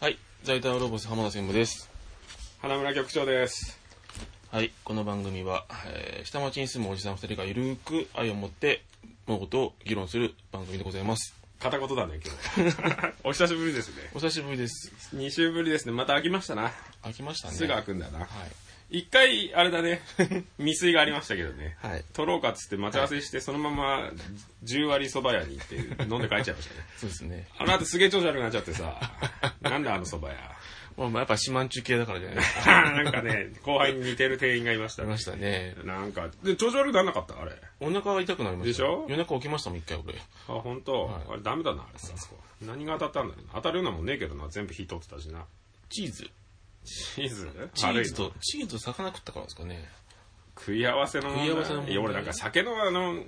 はい、在宅ロボス浜田専務です。花村局長です。はい、この番組は、えー下町に住むおじさん二人がゆるーく愛を持って物事を議論する番組でございます。片言だね、今日。お久しぶりですね。お久しぶりです。2週ぶりですね。また飽きましたな。飽きましたね。すぐ開くんだな。はい。一回、あれだね、未遂がありましたけどね。はい。取ろうかっつって待ち合わせして、そのまま10割蕎麦屋に行って飲んで帰っちゃいましたね。そうですね。あの後すげえ調子悪くなっちゃってさ、なんだあの蕎麦屋。まあ、まあやっぱ四万中系だからじゃないですか。なんかね、後輩に似てる店員がいましたねありま。したね。なんか、で、調子悪くならなかった？あれ。お腹は痛くなりました。でしょ？夜中起きましたもん、一回俺。あ、本当、はいあれダメだな、あれさ。何が当たったんだろうな。当たるようなもんねえけどな、全部火取ってたしな。チーズ。チーズ？チーズと、チーズと魚食ったからですかね。食い合わせの問題食い合わせの問題いや俺なんか酒のあの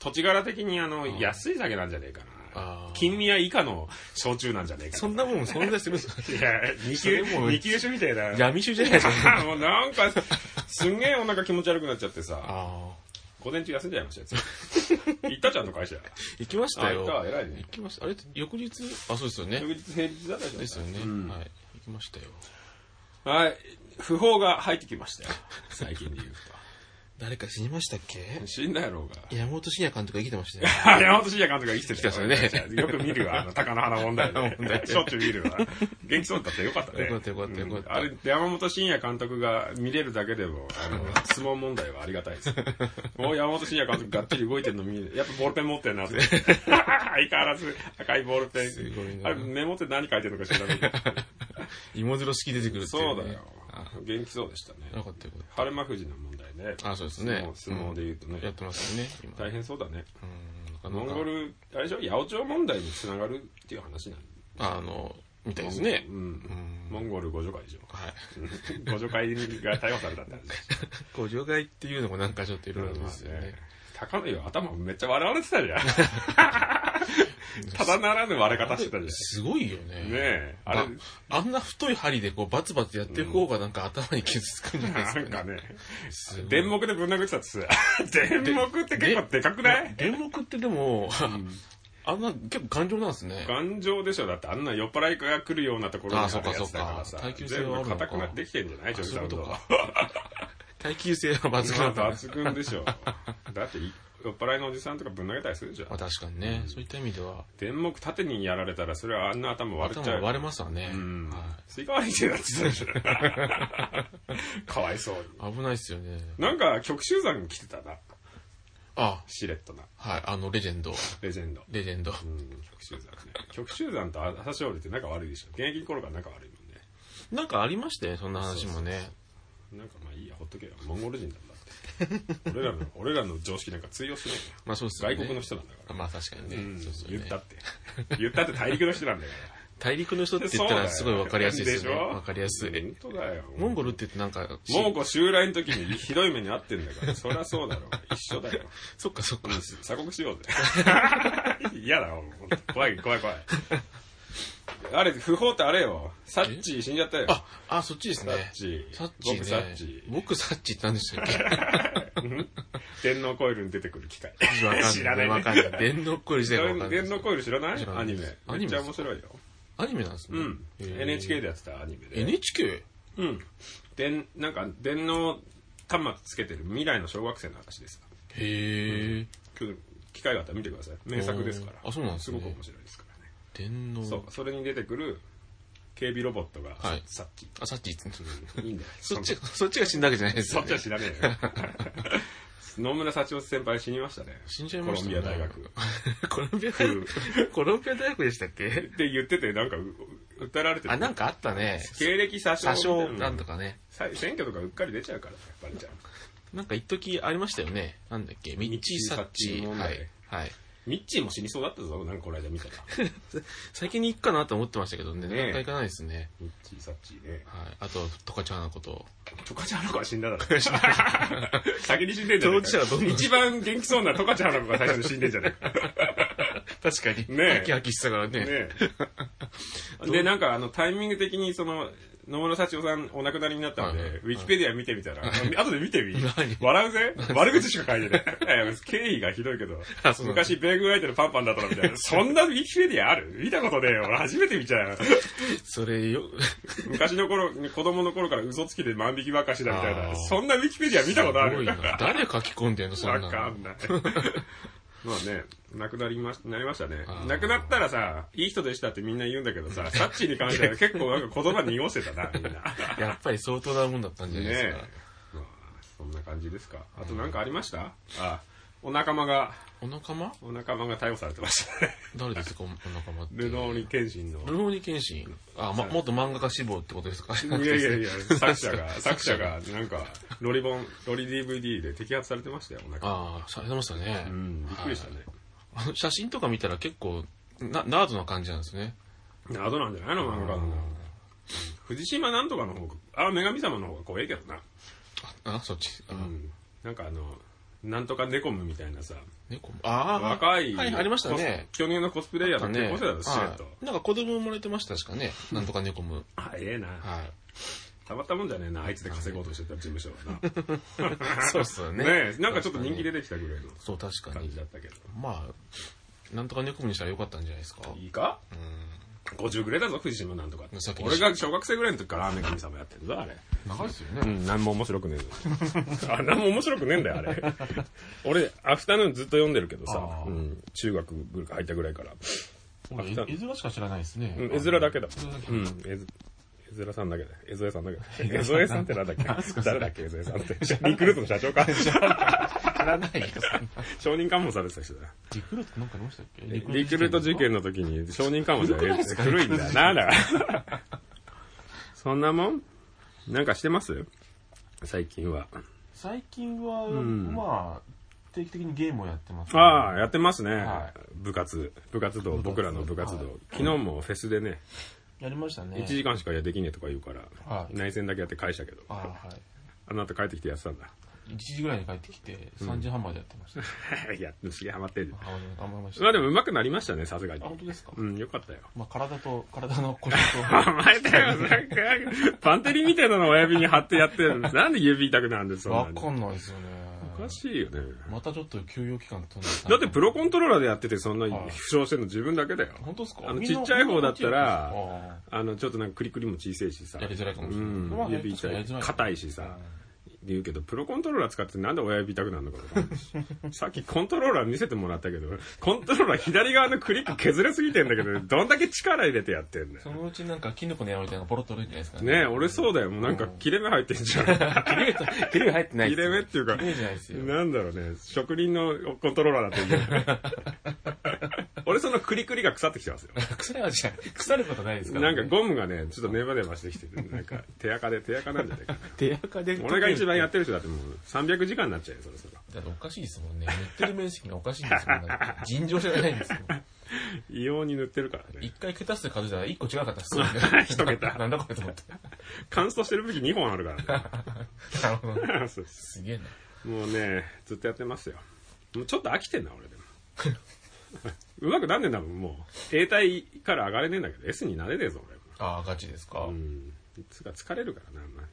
土地柄的にあの安い酒なんじゃねえかあなー金味は以下の焼酎なんじゃねえかそんなもん存在するんです？か いや二それもう級二級酒みたいな闇酒じゃないですか。もうなんかすんげえお腹気持ち悪くなっちゃってさああ。午前中休んじゃいましたよ 行ったちゃんと会社行きましたよ。あ行った偉いね行きました。あれ、翌日？あ、そうですよね。翌日平日だったでしょですよね。うんはい。行きましたよ。はい訃報が入ってきましたよ最近で言う誰か死にましたっけ？と死んだやろうが山本慎也監督が生きてましたよ。山本慎也監督が生きてきたよ。よく見るわ、あの、鷹の花問題ね 問題しょっちゅう見るわ。元気そうだったよかったね。よかったよかったよかったうんあれ、山本慎也監督が見れるだけでも、あの、相撲問題はありがたいです。もう山本慎也監督がっちり動いてるの見る。やっぱボールペン持ってんなって。相変わらず赤いボールペン。あれ、メモって何書いてるのか知らないけど。芋づろ式出てくるっていそうだねよ。元気そうでしたね。よかったよかっ春馬富士の問題ね。た。あ、そうですね。相撲で言うとねんやってますよね、今。大変そうだね。うん。モンゴル、あれでしょ？八百長問題につながるっていう話なんあの、みたいですねう。ん。うん。モンゴル互助会でしょ？はい。互助会が逮捕されたって話。ご除外っていうのもなんかちょっといろいろですよね。高野よ、頭めっちゃ笑われてたじゃん。ただならぬ割れ方してたじゃすごいよね。ん。ねえ。あれ、ああんな太い針でこうバツバツやってる方がなんか頭に傷つくんじゃないですか、なんかね、電木でぶん殴ってたってさ、電木って結構でかくない？電木ってでも、あんな結構頑丈なんですね。頑丈でしょ。だってあんな酔っ払いが来るようなところにあるやつだからさ。耐久性全部は硬くなってきてんじゃない？あそういうことか。は耐久性は抜群。抜群でしょ。だってい酔っ払いのおじさんとかぶん投げたりするじゃん。まあ確かにね、そういった意味では、電木縦にやられたらそれはあんな頭割れちゃ頭割れますわね。うん。はスイカ割りって言ってたでしょ。かわいそうに。い危ないっすよね。なんか旭鷲山来てたな。あ、しれっとな。はい、あのレジェンド。レジェンド。レジェンド。うん。旭鷲山ね。旭鷲山と朝青龍って仲悪いでしょ。現役の頃から仲悪いもんね。なんかありましたよ、そんな話もね。なんかまあいいやほっとけよ。モンゴル人なんだって俺らの俺らの常識なんか通用しないよまあそうっすよね。外国の人なんだからまあ確かにね。うんそうっすよね言ったって言ったって大陸の人なんだか大陸の人ってら言ったらすごいわかりやすいですよね。しょ？わかりやすい。本当だよモンゴルって言ってなんか、し蒙古襲来の時にひどい目に遭ってんだから、そりゃそうだろ。一緒だよ。そっかそっか。鎖国しようぜ。嫌だよ、怖い怖い怖い。あれ、不法ってあれよ。サッチー死んじゃったよ。あ、あ、そっちですね。サッチー。サッチーね。僕サッチ僕サッチーって何でしたっけ？ー。電脳コイルに出てくる機械。知らないねわかんない。電脳コイル自体がわかんない。電脳コイル知らない？アニメ。アめっちニメですか？ゃ面白いよ。アニメなんですね。うん。NHK でやってたアニメで。NHK? うん。電、なんか、電脳端末つけてる未来の小学生の話です。へえ。今日機会があったら見てください。名作ですから。あそうなんですねすごく面白いですからね。電脳。そう、それに出てくる警備ロボットが、はいさっき。あ、サッチーって。いいんだよ。そっちそっちが死んだわけじゃないですそよね。っちは知らねえよ。野村幸男先輩死にましたね。死んじゃいましたコロンビア大学。コロンビア大学。コロンビア大学でしたっけ？って言ってて、なんかう、訴えられてる。あ、なんかあったね。経歴詐称。詐称なんとか。かね。さ選挙とかうっかり出ちゃうから、やっぱりじゃん。なんか一時ありましたよね。なんだっけ？ミッチー・サッチー。問題はい。はい。ミッチーも死にそうだったぞ、なんかこの間見たら。先に行くかなと思ってましたけどね。なかなか行かないですね。ミッチー、サッチーね。はい。あと、トカチャーナこと。トカチャーナ子は死んだだろ。先に死んでんじゃねえ当事者がどんどん一番元気そうなトカチャーナ子が最初に死んでんじゃねえか。確かに。ねえハキハキしてたからね。ねえで、なんかあのタイミング的にその、野村幸男さんお亡くなりになったので、はいウィキペディア見てみたら、後で見てみ 何？笑うぜ悪口しか書いてない。経緯がひどいけど 昔米軍相手のパンパンだったのみたいな。そんなウィキペディアある？見たことねえよ。俺初めて見ちゃうよ。それよ、昔の頃、子供の頃から嘘つきで万引きばっかしだみたいな。そんなウィキペディア見たことある？誰書き込んでんの、そんなの。わかんない。まあね、亡くなりまし、なりましたね亡くなったらさ、いい人でしたってみんな言うんだけどさ、サッチーに関しては結構なんか言葉濁してたな、みんな。やっぱり相当なもんだったんじゃないですか。ねえ。まあ、そんな感じですか。あとなんかありました？あ、お仲間が、お仲間？お仲間が逮捕されてましたね。誰ですか、お仲間って。ルノーニケンシンの。ルノーニケンシン？あ、ま、元漫画家志望ってことですか？いやいやいや、作者が、作者が、なんか、ロリ本、ロリ DVD で摘発されてましたよ、お仲間。ああ、されてましたね。うん、びっくりしたね。あの写真とか見たら結構、な、ナードな感じなんですね。謎なんじゃないの漫画家の。藤島なんとかの方が、あ、女神様の方が怖いけどな。あ、そっち。あうん。なんかあの、なんとかネコムみたいなさ、猫ああ、若い、はい、ありましたね。去年のコスプレイヤーと結ね婚してたんです、しれっと。はいなんか子供生まれてましたしかね。なんとか猫む。あ、ええな。はい。たまったもんじゃねえな、あいつで稼ごうとしてた事務所はな。そうっすよね。ねえ、なんかちょっと人気出てきたぐらいのそう、確かに感じ。だったけど。まあ、なんとか猫むにしたらよかったんじゃないですか。いいか？う ?50 ぐらいだぞ、藤島なんとか。俺が小学生ぐらいの時から雨神様やってんぞ、あれ。ん。長いですよね。うん、何も面白くねえの。あ、何も面白くねえんだよ、あれ。俺、アフタヌーンずっと読んでるけどさうん、中学部入ったぐらいから。俺絵絵面しか知らないですね。うん、絵面だけだ。うん、絵ず絵面さんだけだ。絵添さんだけだ。絵添さんってなんだっけ？誰だっけ？絵添さんって。リクルートの社長か。知らないんな。承認喚問されてた人だよ。リクルートなんかありましたっけ？リクルート事件の時に承認喚問されて古いんだよな、だから。そんなもん？なんかしてます？最近は。最近は、んまあ、定期的にゲームをやってます、ああ、やってますね。は部活。部活動、僕らの部活動。はい昨日もフェスでね、やりましたね。1時間しかできねえとか言うから、はい内戦だけやって返したけど、あはい。あの後帰ってきてやってたんだ。1時ぐらいに帰ってきて、3時半までやってました。いや、すげえハマってる。あ頑張りました。まあでも上手くなりましたね、さすがにあ、。本当ですか？うん、よかったよ。まあ、体と、体の腰と、お前だよ、なんか、パンテリみたいなの親指に貼ってやってるの。なんで指痛くなるんですわかんないですよね。おかしいよね。またちょっと休養期間飛んでだってプロコントローラーでやっててそんなはい負傷してんの自分だけだよ。本当ですか？あのちっちゃい方だったらああの、ちょっとなんかクリクリも小さいしさ。やりづらいかもしれないうんまあ。指痛い硬いしさ。言うけど、プロコントローラー使ってなんで親指痛くなるのかわかんないし さっきコントローラー見せてもらったけど、コントローラー左側のクリック削れすぎてんだけど、どんだけ力入れてやってんだよそ。のうちなんか、キノコの山みたいなのがポロッと出るんじゃないですかねえ、俺そうだよ。もうなんか切れ目入ってんじゃん。切れ目と、切れ目入ってない切れ目っていうか切れ目じゃないですよ。なんだろうね、職人のコントローラーだと思う。俺そのクリクリが腐ってきてますよ。腐れはじゃ腐ることないですから、なんかゴムがね、ちょっとネバネバしてきてて、なんか 手垢で手垢なんじゃないかな。手垢で。俺が一番やっってる人だってもう300時間になっちゃうよ、そろそろ。だっておかしいですもんね。塗ってる面積がおかしいんですもん。尋常じゃないんですよ。異様に塗ってるからね。一回桁数で数えたら一個違かったっすよね。一桁なんだこれと思って。乾燥してる武器2本あるからなるほど。すげえな。もうね、ずっとやってますよ。もうちょっと飽きてんな、俺でも。うまくなんねんだもん、もう。A 体から上がれねえんだけど、S になれねえぞ、俺も。ああ、ガチですか。うん。つか疲れるからな、まあ、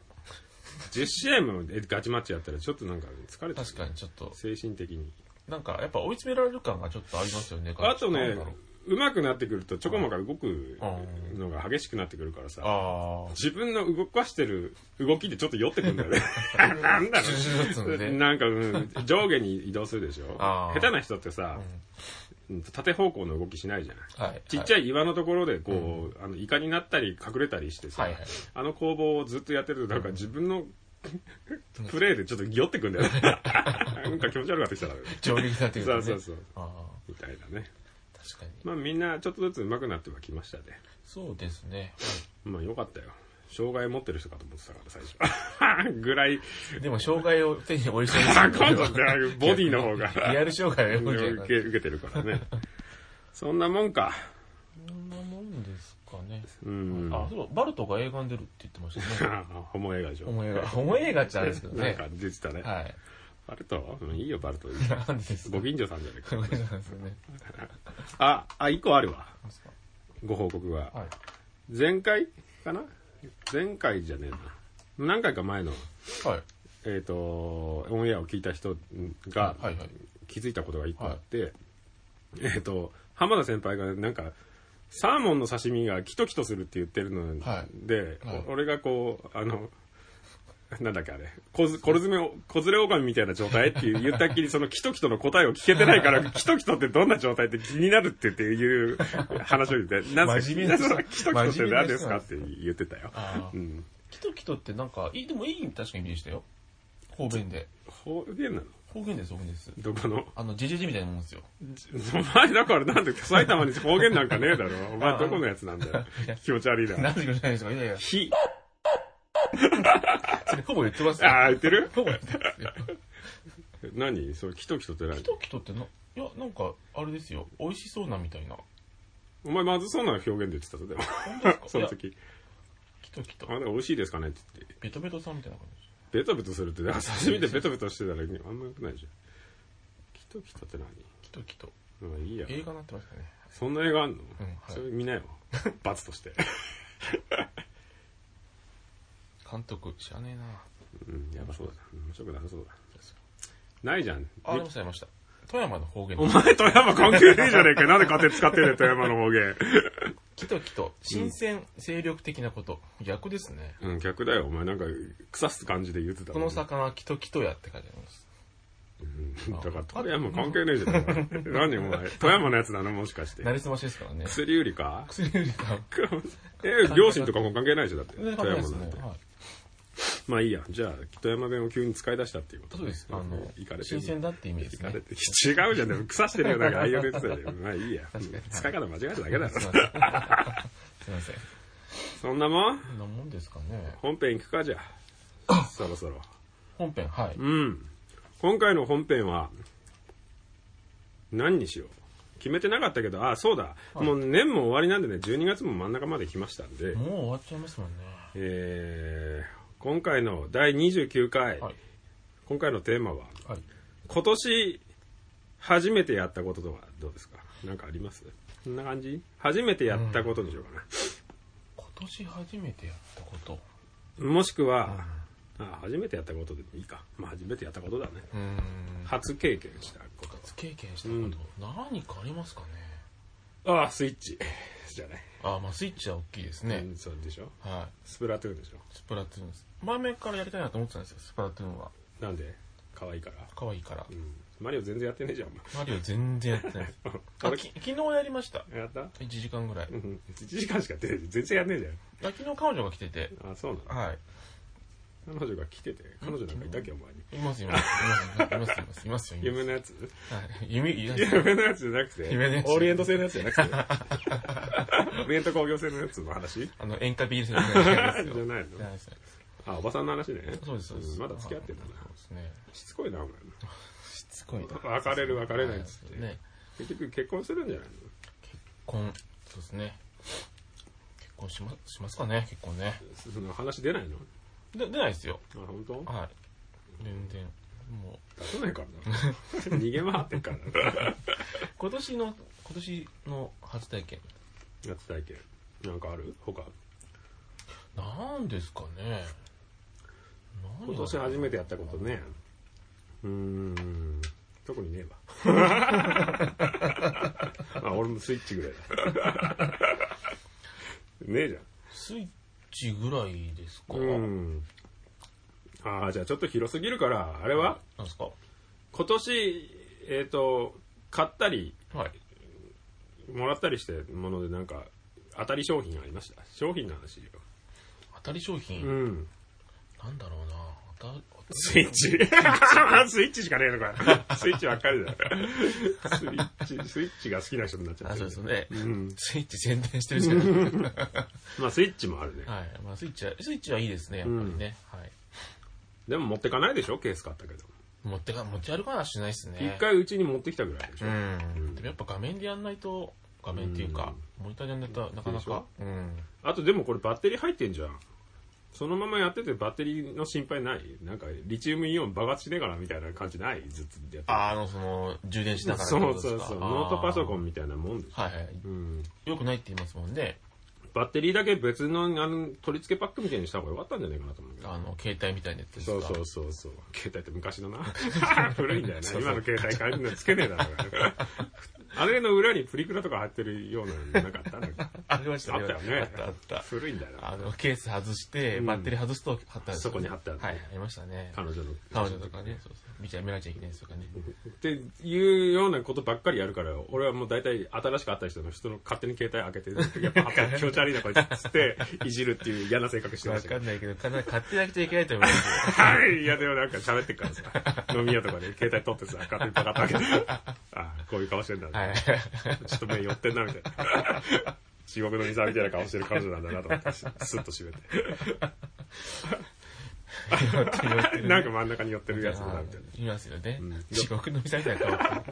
10試合もえガチマッチやったらちょっとなんか疲れた。確かにちょっと、精神的に。なんかやっぱ追い詰められる感がちょっとありますよね。あとねなんだろう、上手くなってくるとちょこまか動くのが激しくなってくるからさ、ああ。自分の動かしてる動きでちょっと酔ってくるんだよね。なんだろう。でなんか、うん上下に移動するでしょあー下手な人ってさ、うん縦方向の動きしないじゃない。はい。ちっちゃい岩のところでこう、あのイカになったり隠れたりしてさ、はいはいあの攻防をずっとやってるとなんか自分の プレーでちょっと酔ってくんだよね。なんか気持ち悪くなってきたからね。上下になってくるとね。そうそうそう。あみたいなね。あ、確かに。まあみんなちょっとずつ上手くなってはきましたね。そうですね。まあよかったよ。障害持ってる人かと思ってたから最初。ぐらい。でも、障害を手に負いそうですあ、今度ねボディの方がリアル障害を受け受けてるからね。そんなもんか。そんなもんですかね。うん。あ、そう、バルトが映画に出るって言ってましたね。ホモ映画でしょ。ホモ映画。ホモ映画ってあれですけどね。なんか出てたね。はい。バルト？うんいいよ、バルト。なんでですか？ご近所さんじゃないか。そうなんですよね。あ、あ、一個あるわ。ご報告が。はい。前回かな？前回じゃねえな。何回か前の、はい。えっ、と、オンエアを聞いた人がはいはい。気づいたことが一個あって、えっ、と、浜田先輩がなんか、サーモンの刺身がキトキトするって言ってるのはいで、はいお俺がこう、あの、なんだっけあれ、小ず小ずめを、小連れ狼みたいな状態って言ったっきり、そのキトキトの答えを聞けてないから、キトキトってどんな状態って気になるって言っていう話を言って、なん真面目なそのキトキトって何ですかって言ってたよ。うん。キトキトってなんか、いい、でもいい、確かに意味でしたよ。方言で。方言なの？方言です、方言です。どこの？あの、ジェジェジェみたいなもんですよ。お前だからなんで埼玉に方言なんかねえだろ。お前あどこのやつなんだよ。気持ち悪いな。なんでくれないですか？いやいや、ひ、ほぼ言ってますよ。ああ、言ってる？ほぼ言ってますよ。何？それキトキトって何？キトキトってな、いや、なんか、あれですよ。美味しそうなみたいな。お前まずそうな表現で言ってたぞ、でも。その時。キトキトあ。なんか美味しいですかねって言って。ベトベトさんみたいな感じ。ベトベトするって、だから刺身でベトベトしてたらあんまよくないじゃん。キトキトって何？キトキト。まあいいや。映画になってましたね。そんな映画あんの、はいそれ見なよ。罰として。監督、知らねえなうん、やばそうだ。面白くなさそうだ。ないじゃん。あ、でもされました。富山の方言お前富山関係ねえじゃねえか。なんで勝手に使ってんねん、富山の方言。キトキト、新鮮、精力的なこと。逆ですね。うん、逆だよ。お前なんか、腐す感じで言ってたこもんの魚、キトキトやって書いてあります。うんだから富山関係ねえじゃん。何お前、富山のやつなの？もしかしてな。りすましですからね。薬売りか？薬売りか。え、両親とかも関係ないでしょだって。富山なんて。。はい。まあいいや。じゃあ、富山弁を急に使い出したっていうことそうです。あの行かれ、て新る鮮だって意味ですねれ。て違うじゃん。でも腐してるよ。なんか、ああいう言ってたよ。まあいいや。確かに使い方間違えただけだろすい。ません。すいません。そんなもん？こんなもんですかね。本編行くか、じゃあ。そろそろ。本編、はい。うん。今回の本編は、何にしよう。決めてなかったけど、あ、そうだ。もう年も終わりなんでね、12月も真ん中まで来ましたんで、もう終わっちゃいますもんね。えー、今回の第29回、はい。今回のテーマは、はい。今年初めてやったこととはどうですか？なんかあります？こんな感じ？初めてやったことにしようか今年初めてやったこと？な。もしくは、あ初めてやったことでもいいか。まあ初めてやったことだね。初経験したこと。初経験したこと、何かありますかね？ああ、スイッチ。じゃない。あ、まあスイッチは大きいですね。うん、そうでしょはい。スプラトゥーンでしょスプラトゥーンです。前々からやりたいなと思ってたんですよ、スプラトゥーンは。なんで？可愛いから。可愛いからう。ん。マリオ全然やってねえじゃん、おマリオ全然やってないです。前。あき昨日やりました。やった？1時間ぐらい。うん。1時間しかやってない全然やんねえじあ昨日彼女が来てて、ゃん。あ、そうなの？はい。彼女が来てて、彼女なんかいたっけ、お前に。います、います、います、います、います、いますよ。います夢のやつ？はい夢、い。夢のやつじゃなくて、夢のやつオーリエント製のやつじゃなくて、オリエント工業製のやつの話？あの、演歌ビールするじゃないですよ。じゃないの？あ、おばさんの話ね。そうです、そうです。んまだ付き合ってんだな。そうですね。しつこいな、お前。しつこいな。別れる別れないっつって。ね。結局結婚するんじゃない婚、そうですね。結婚しま、しますかね、結婚ね。話出ないの？で、出ないですよ。あ、本当？はい。全然。もう、出さないからな。逃げ回ってっからな。今年の、今年の初体験。初体験。なんかある？他？なんですかね。何今年初めてやったことね。うーん。特にねえわ。あ、俺もスイッチぐらいだ。ねえじゃん。スイッチぐらいですか、うん。ああ、じゃあちょっと広すぎるから、あれは？なんですか？今年、えっ、と、買ったり、はい。もらったりしてものでなんか、当たり商品ありました？商品の話よ。当たり商品、うん。なんだろうな。当たスイッチ。スイッチしかねえのか。スイッチばっかりだよ。スイッチ、スイッチが好きな人になっちゃあ、ってるそうですね。うん。スイッチ宣伝してるじゃないまあスイッチもあるね。はい。まあ、スイッチは、スイッチはいいですね、やっぱりね。はい。でも持ってかないでしょ？ケース買ったけど。持ってか、持ち歩かはしないですね。一、回うちに持ってきたぐらいでしょ。うん。でもやっぱ画面でやんないと、画面っていうか、モニターでやんないとなかなか。うん。あとでもこれバッテリー入ってんじゃん。そのままやっててバッテリーの心配ない？なんかリチウムイオン爆発しねえかなみたいな感じない？ずっとやってあ、あの、その、充電しながらそことですか？うそうそう。ノートパソコン。ンみたいなもんでしょ。はいはい。うん。よくないって言いますもんね。バッテリーだけ別のあの取り付けパックみたいにした方がよかったんじゃないかなと思う。あの、携帯みたいなやつですか？そうそうそうそう。携帯って昔のな。古いんだよね。今の携帯感じのつけねえだろうが。あれの裏にプリクラとか貼ってるようなのなかったなんかありましたあったよねあったあった。古いんだよな。あの、ケース外して、うんバッテリー外すと貼ったんですよそこに貼ってあるはい、ありましたね。彼女の。彼女とかね、そうそう。見ちゃ、見られちゃいけないですとかね。っていうようなことばっかりやるから、俺はもう大体新しく会った人の人の勝手に携帯開けて、やっぱ気持ち悪いなこいつっつって、いじるっていう嫌な性格してまわしたけど。かんないけど、必ず買ってなくちゃいけないと思いますよ。はい、いやでもなんか喋ってっからさ、飲み屋とかで携帯取ってさ、勝手にパカッと開けて、ああ、こういう顔してんだはちょっと目寄ってんな、みたいな。地獄の水みたいな顔してる彼女なんだなと思って、スッと閉めて。なんか真ん中に寄ってるやつだな、みたいな。いますよねん。地獄の店みたいな顔。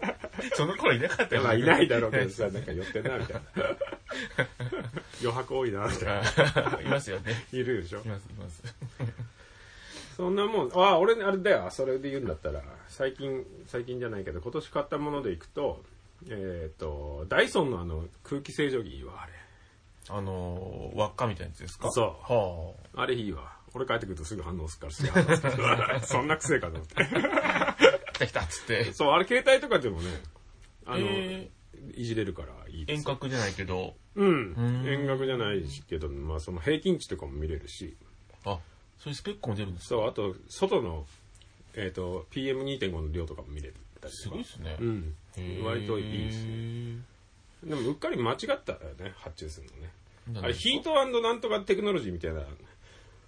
その頃いなかったよまあいないだろうけどさ、なんか寄ってんな、みたいな。余白多いな、みたいな。あいますよね。いるでしょ？います、います。そんなもん、ああ、俺、あれだよ、それで言うんだったら、最近、最近じゃないけど、今年買ったものでいくと、えっ、と、ダイソンのあの、空気清浄機いいわ、あれ。あのー、輪っかみたいなやつですか？そうはあれいいわ。俺帰ってくるとすぐ反応するからすぐ反応する そんな癖かと思って。あ。来た来たっつって。そう、あれ携帯とかでもね、あの、えいじれるからいいです遠隔じゃないけど、うんん。遠隔じゃないけど、まあその平均値とかも見れるし、あ、そういうスペックも出るんですかそう、あと、外の、えっ、と、PM2.5 の量とかも見れたり。すごいですね。うん。割といいですね。でも、うっかり間違ったよね、発注するのね。あれ、ヒートなんとかテクノロジーみたいな、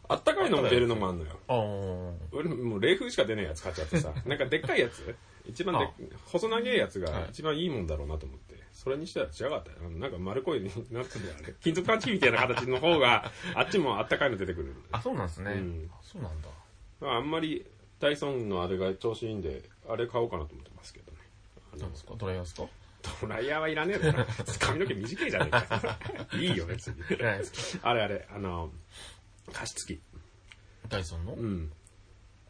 あったかいのも出るのもあんのよ。俺、もう冷風しか出ないやつ買っちゃってさ、なんかでっかいやつ？一番であ細長いやつはいが一番いいもんだろうなと思って、それにしたら違かったよ。なんか丸っこい、なんつうんだよ、あれ。金属パンチみたいな形の方が、あっちもあったかいの出てくる。あ、そうなんですね。うんあそうなんだ。あんまり、ダイソンのあれが調子いいんで、あれ買おうかなと思ってますけどなんですか？ドライヤーですか？ドライヤーはいらねえだろ。髪の毛短いじゃねえか。いいよ、別に。あれあれ、あの、加湿器。ダイソンの？うん。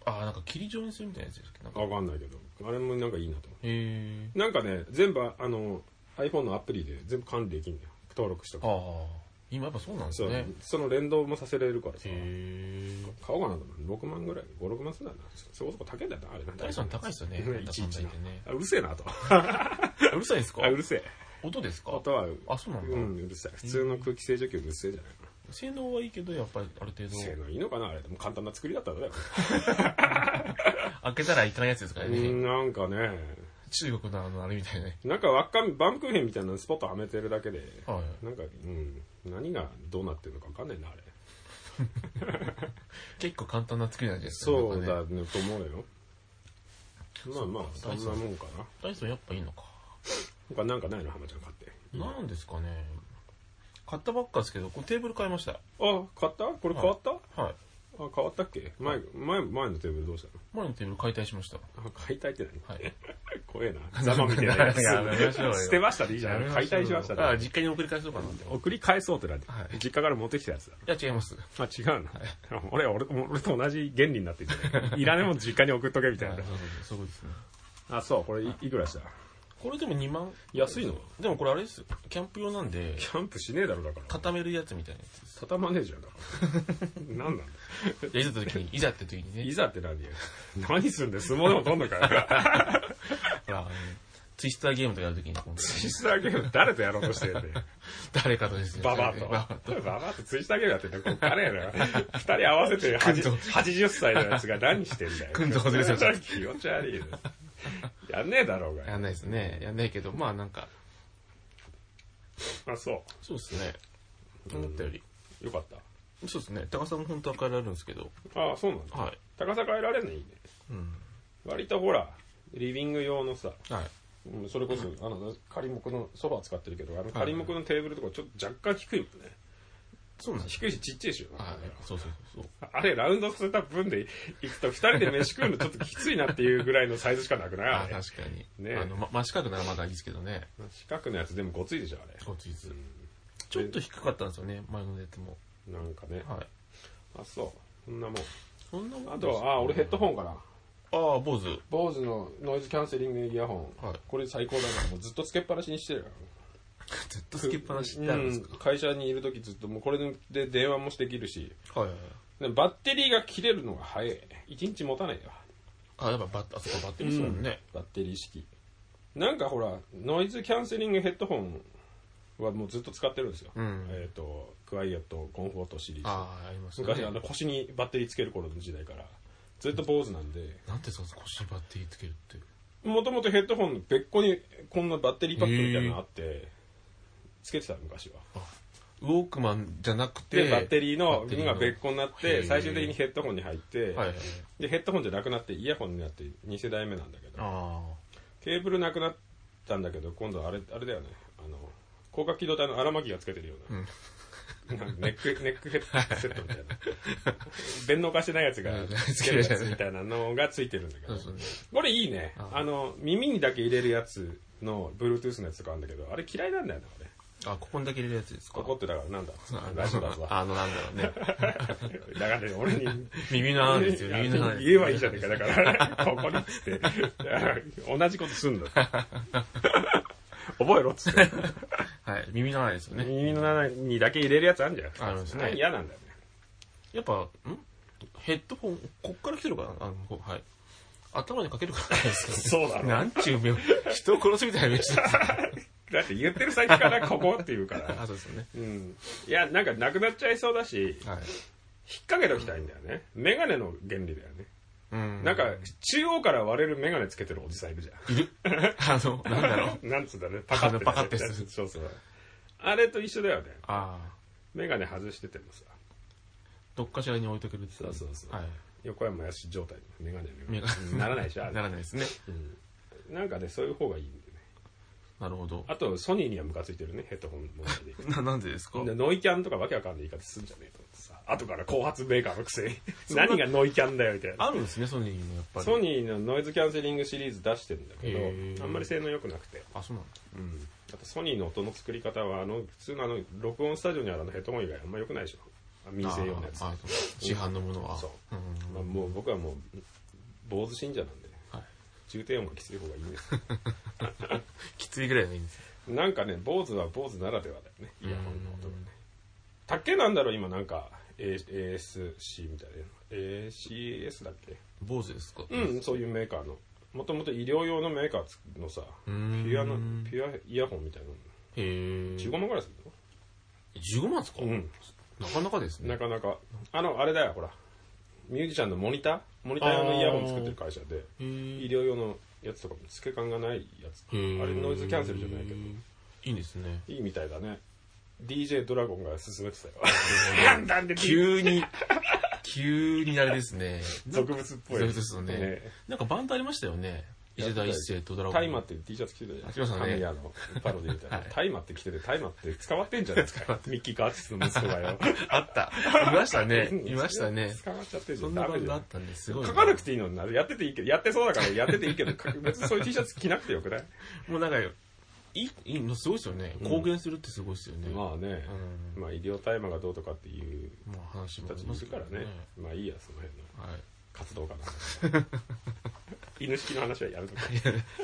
あ、なんか霧状にするみたいなやつですけど。なんかわかんないけど。あれもなんかいいなと思へう。なんかね、全部、あの、iPhone のアプリで全部管理できるんだよ。登録しとくー。ああ。今やっぱそうなんですそう、ね。その連動もさせれるからさ。へえ。買おうかなと思う。6万ぐらい。5、6万すんだな。そこそこ高いんだよな、あれな。ダイソン高いですよね。うんいちいちなね。あうるせえなと。うるさいですか？あ、うるせえ。音ですか？音は、あ、そうなんだ。うん、うるさい。普通の空気清浄機うるせえじゃないか性能はいいけど、やっぱりある程度な。、性能いいのかな？あれ。でも簡単な作りだったらだよ。開けたらいかないやつですからね。うんなんかね、中国のあの、あれみたいなね。なんか輪っか、バームクーヘンみたいなのスポットはめてるだけで、はい。なんか、うん、何がどうなってるのかわかんないな、あれ。結構簡単な作りなんですそうね。だね、と思うよ。まあまあ、そんなもんかな。ダイソンやっぱいいのか。他なんかないの？浜ちゃん買って。なんですかね。買ったばっかですけど、これテーブル買いました。あ、買った？これ変わった、はい。あ、変わったっけ？前、前、前のテーブルどうした前のテーブル解体しました。のあ、買いたいって何？はい。怖えな。ざまみたいなやつ。やめましょうよ捨てましたでいいじゃん。解体しましたあ、ね。実家に送り返そうかなって。い送り返そうってなんて、はい実家から持ってきたやつだ。や、違います。あ、違うの、俺、俺、俺と同じ原理になってるじゃない？いらねえもん実家に送っとけみたいなはい。そうそうそう、そうですね。あ、そう、これいいくらした？これでも2万？安いの？でもこれあれですよ。キャンプ用なんで、キャンプしねえだろ、だから。固めるやつみたいなやつです。畳まねえじゃん、だから。何なんだ？いざって時に、いざって時にねい、ざって何よ。何すんだよ、相撲でも取んのかよ。ほら、ツイスターゲームとかやる時に、こうツイスターゲーム誰とやろうとしてんだよ？誰かとですね。ババアと。ババアと。ツイスターゲームやってんだよ。こっからやな。二人合わせて80 80歳のやつが何してんだよ。くんとこずれちゃった気持ち悪いよ。やんねえだろうが。やんないですね。やんないけど、まあなんか、あ、そそうですね。思ったより。う。よかった。そうですね。高さも本当は変えられるんですけど、あそうなんだ。はい。高さ変えられるのいいね。うん。割とほら、リビング用のさ、はい。うんそれこそ、あの、仮木のソファー使ってるけど、あの仮木のテーブルとかちょっと若干低いもんね。そうなんです低いしちっちゃいしよ。はい。そうそうそうそう。あれ、ラウンドスタッ分で行くと、二人で飯食うのちょっときついなっていうぐらいのサイズしかなくない？ああれ。確かに。ねあの、ま、真四角ならまだいいですけどね。四角のやつでもごついでしょ、あれ。ごついです。ちょっと低かったんですよね、前のやつも。なんかね。はい。あ、そう。そんなもん。そんなもんあとは、あ、俺ヘッドホンかな。ああ、坊主。坊主のノイズキャンセリングイヤホン。はいこれ最高だから、もうずっとつけっぱなしにしてるか ずっとつけっぱなしってあるんですか、うん会社にいる時ずっともうこれで電話もできるし。はいはいバッテリーが切れるのが早い。1日持たないよ。あ、やっぱバッ、あそこバッテリーですもんね。バッテリー式なんかほらノイズキャンセリングヘッドホンはもうずっと使ってるんですよ、うん。えっ、とクワイエットコンフォートシリーズ。ああ、ありますね。昔あの腰にバッテリーつける頃の時代からずっと坊主なんで。なんでその腰にバッテリーつけるって。もともとヘッドホン別個にこんなバッテリーパックみたいなのあってつけてた昔は。ウォークマンじゃなくて、でバッテリーのバッテリーの。が別個になっへてー。最終的にヘッドホンに入って、はいはいはい。でヘッドホンじゃなくなってイヤホンになって2世代目なんだけど。あケーブルなくなったんだけど今度あれあれだよね。あの広角機動隊の荒牧がつけてるような,、なんかネック ネックヘッドセットみたいな。電脳化してないやつがうんつけるやつ みたいなのがついてるんだけあ。ど。そうですね。これいいね。ああの耳にだけ入れるやつの Bluetooth のやつとかあるんだけどあれ嫌いなんだよね俺あ、ここにだけ入れるやつですか？ここってだからなんだ？あラジオだぞあの、なんだろうね。だからね俺に。耳の穴ですよ、耳の穴。言えばいいじゃねえか。だから ここにっつって。同じことすんだ覚えろっつって。はい、耳の穴ですよね。耳の中にだけ入れるやつあるんじゃん。あるんですね。嫌なんだよね。やっぱ、ん？ヘッドホン、こっから来てるかなあの、はい。頭にかけるからですかね。そうだろなんちゅう目を、人を殺すみたいな目してる。だって言ってる先からここって言うから。あ、そうですよね。うん。いやなんかなくなっちゃいそうだしはい。引っ掛けときたいんだよね。メガネの原理だよね。うん。なんか中央から割れるメガネつけてるおじさんいるじゃん。いる。あの、なんだろう。なんつうんだね。パカってあのパカってするそうそう。あれと一緒だよね。ああ。メガネ外しててもさ。どっかしらに置いてくれてそうそうそう。はい。横山やし状態。でメガネメガうんならないでしょならないですね。うん。なんかねそういう方がいいなるほど。あとソニーにはムカついてるねヘッドホン問題で。いくとな、なんでですか？でノイキャンとかわけわかんない言い方すんじゃねえと思ってさ。後から後発メーカーのくせに何がノイキャンだよみたいな。あるんですね、ソニーのやっぱり。ソニーのノイズキャンセリングシリーズ出してるんだけどあんまり性能良くなくて。あ、そうなんだ。うん。あとソニーの音の作り方はあの普通のあの録音スタジオにあるあのヘッドホン以外あんま良くないでしょ。あ民生用のやつ。市販のものは。そう。うんまあ、もう僕はもう坊主信者なんで。はい。重低音がきつい方がいいんです。きついぐらいがいいんです。よ。なんかね坊主は坊主ならではだよね。イヤホンの音がね。竹なんだろう今なんか。A- ASC みたいな。ACS だっけ？坊主ですか？うんそういうメーカーの。もともと医療用のメーカーのさピュアのピュアイヤホンみたいなの。へえ。15万ぐらいする15万ですか？のうん。なかなかですね。なかなか。あのあれだよほらミュージシャンのモニター？モニター用のイヤホン作ってる会社で。医療用のやつとかも透け感がないやつ。あれノイズキャンセルじゃないけど。いいんですね。いいみたいだね。DJ ドラゴンが勧めてたよ。簡単で？急に、急にあれですね。俗物っぽい。ですよね。なんかバンドありましたよね。伊勢田一世とドラゴン。タイマっていう T シャツ着てたじゃん着てましたね神谷のパロディみたいなはいタイマって着ててタイマって捕まってんじゃないですかミッキー・カーティスの息子がよあった。いましたね。いましたね。捕まっちゃってるじそゃんダメじゃんったんですごいな。書かなくていいのになやってていいけどやってそうだからやってていいけど 別にそういう T シャツ着なくてよくない？もうなんか、いい、いいのすごいですよね。公言するってすごいですよね。まあね、うまあ医療大麻がどうとかっていうまあ話も人たちもいるからねまあいいやその辺のはい。活動かな 犬式の話はやるとか。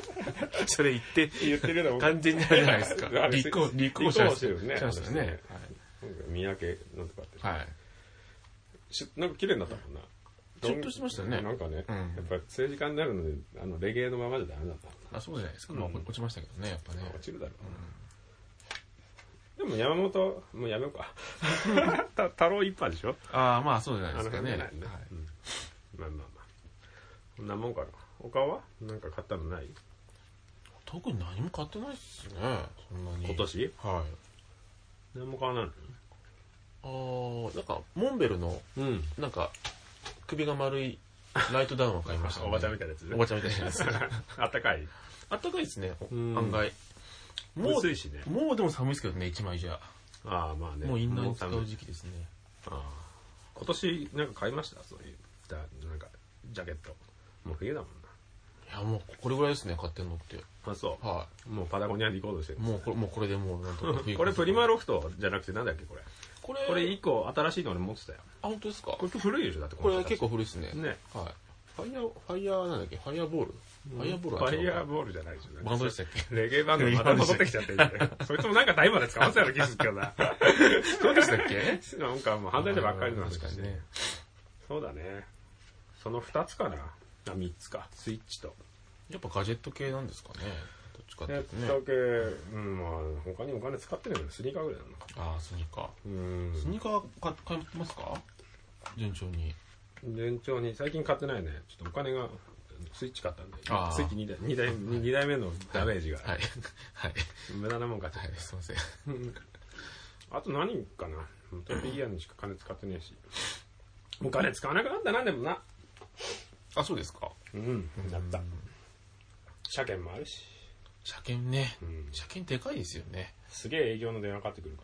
それ言って、言ってるけど完全にあれじゃないですか。あ。れ立候補、立候補立候補してるねしましたね。なんか三宅なんとかって、はい。はい。しなんか綺麗になったもんな。シュッとしてましたね。なんかね、うん。やっぱり政治家になるのであのレゲエのままじゃダメだった。あ、そうじゃない。ですか。まあ、落ちましたけどね、やっぱね。落ちるだろうな、でも山本もうやめようか。た太郎一派でしょ？ああ、まあそうじゃないですかね。ね、はい。うん。まあまあまあ。こんなもんかな他は？なんか買ったのない？特に何も買ってないっすね。そんなに。今年？はい。何も買わないあー、なんか、モンベルの、のうんなんか、首が丸いライトダウンを買いました、ね。おばちゃんみたいなやつ？おばちゃんみたいなやつ。あったかい？あったかいですね、うん案外。も薄いしねう、もうでも寒いですけどね、一枚じゃ。ああまあねもうインナーに使う時期ですね。ああ今年なんか買いました？そういうだなんかジャケットもう冬だもんや、もうこれぐらいですね、買ってんのって。あそはうもうパタゴニアに行こうとしてるい。もうこれ、もうこれでもう、なんと これプリマロフトじゃなくてなんだっけこれこれ、これ一個新しいの俺持ってたよあ、本当ですか？これ古いでしょだってこれ結構古いですね。ねはファイヤー、ファイヤーなんだっけ？ファイヤーボール？ファイヤーボールファイヤーボールじゃないでしょ。バンドでしたっけ？レゲエバンドまた戻ってきちゃって。そいつもなんか大麻で使わせたような気するけどな。そうでしたっけ？なんかもう犯罪者ばっかりの話確かにね。そうだね。その二つかな。あ、三つか。スイッチと。やっぱガジェット系なんですかねどっちかっていうとね。とけ、うん、まあ、他にお金使ってないけど、スニーカーぐらいなのか。ああ、スニーカー。うん。スニーカー買買ってますか？順調に。順調に、最近買ってないね。ちょっとお金が、スイッチ買ったんで。スイッチ2台、二台、二台目のダメージが。はい。はい。無駄なもん買っちゃっはい、すいません。た。あと何かな？トピギアにしか金使ってねえし。お金使わなくなったな、でもな。あ、そうですか。うん、なった。車検もあるし。車検ねうん。車検でかいですよね。すげえ営業の電話かかってくるか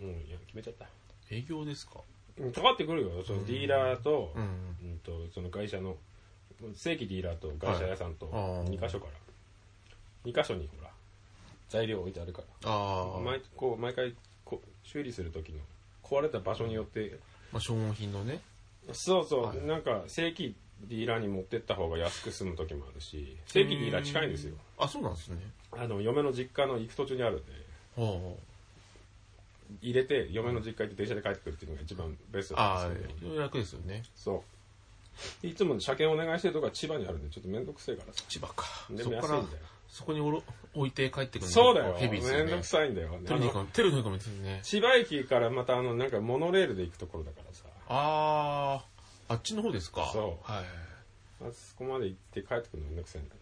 ら、もういや決めちゃった。営業ですか？うんかかってくるよ。そのディーラーと、うん。うんとその会社の正規ディーラーと会社屋さんとはいあー2箇所から2箇所にほら材料置いてあるからああ。毎こう毎回こう修理する時の壊れた場所によってまあ、消耗品のね。そうそう、はいなんか正規ディーラーに持ってった方が安く済む時もあるし正規ディーラー近いんですよあ、そうなんですね。あの嫁の実家の行く途中にあるんでほ入れて嫁の実家行って電車で帰ってくるっていうのが一番ベスう。トああなんですけど、楽ですよね。そういつも車検お願いしてるとこは千葉にあるんでちょっと面倒くせえからさ千葉か。でも安いんだよ、そこにおろ置いて帰ってくるのそうだよ。ヘビーですよねめんどく。さいんだよ。テレビかテレビかもですね。千葉駅からまたあの、なんかモノレールで行くところだからさ。ああ、あっちの方ですか？そうはい。あそこまで行って帰ってくるのめんどくさいんだよ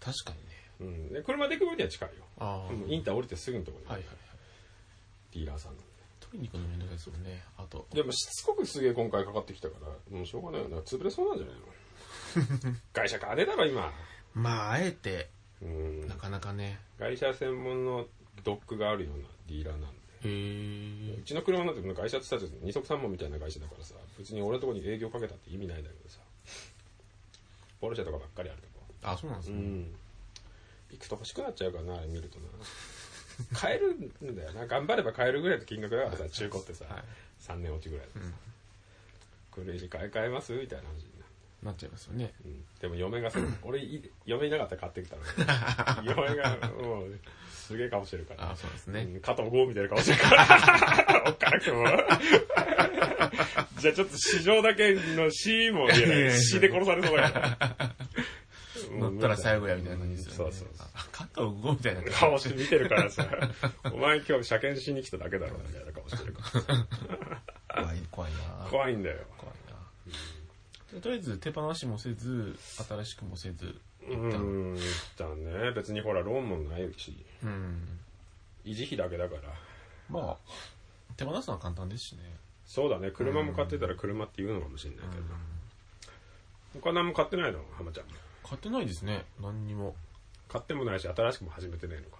確かにね。な。うん。で、車で行く分には近いよ。ああ。インター降りてすぐのところに、はいはいはい。ディーラーさんなんで。取りに行くのめんどくさいですもんね。あと。でもしつこくすげえ今回かかってきたから、もうしょうがないよな。潰れそうなんじゃないの？会社金だろ、今。まあ、あえて、うんな。かなかね。会社専門のドックがあるようなディーラーなんで。へえう。ちの車なんて会社って言ったら二足三本みたいな会社だからさ、別に俺のとこに営業かけたって意味ないんだけどさ。ポルシェとかばっかりあるとこ。あ、そうなんですね。うん。行くと欲しくなっちゃうからな、あれ見るとな。買えるんだよな。頑張れば買えるぐらいの金額だからさ、中古ってさ、はい3年落ちぐらいでさ。うんこれ買い替えますみたいな話になる。なっちゃいますよね。うん、でも嫁がさ、俺い、嫁いなかったら買ってきたの。嫁が、もう、すげえ顔してるから。あ、そうですね。うん加藤剛みたいな顔してるから。おっかなくても。じゃあちょっと市場だけの C も言えない。C で殺されそうだから。乗ったら最後やみたいな感じですよね。そうそうそう。あ肩を動みたいな。顔して見てるからさ、お前今日車検しに来ただけだろ、みたいな顔してるから。怖い、怖いな怖いんだよ。怖いなとりあえず手放しもせず、新しくもせず、うーん、だね。別にほら、ローンもないし、うん。維持費だけだから。まあ、手放すのは簡単ですしね。そうだね。車も買ってたら車って言うのかもしれないけど。他何も買ってないの？浜ちゃん。買ってないですね、何にも。買ってもないし、新しくも始めてないのか。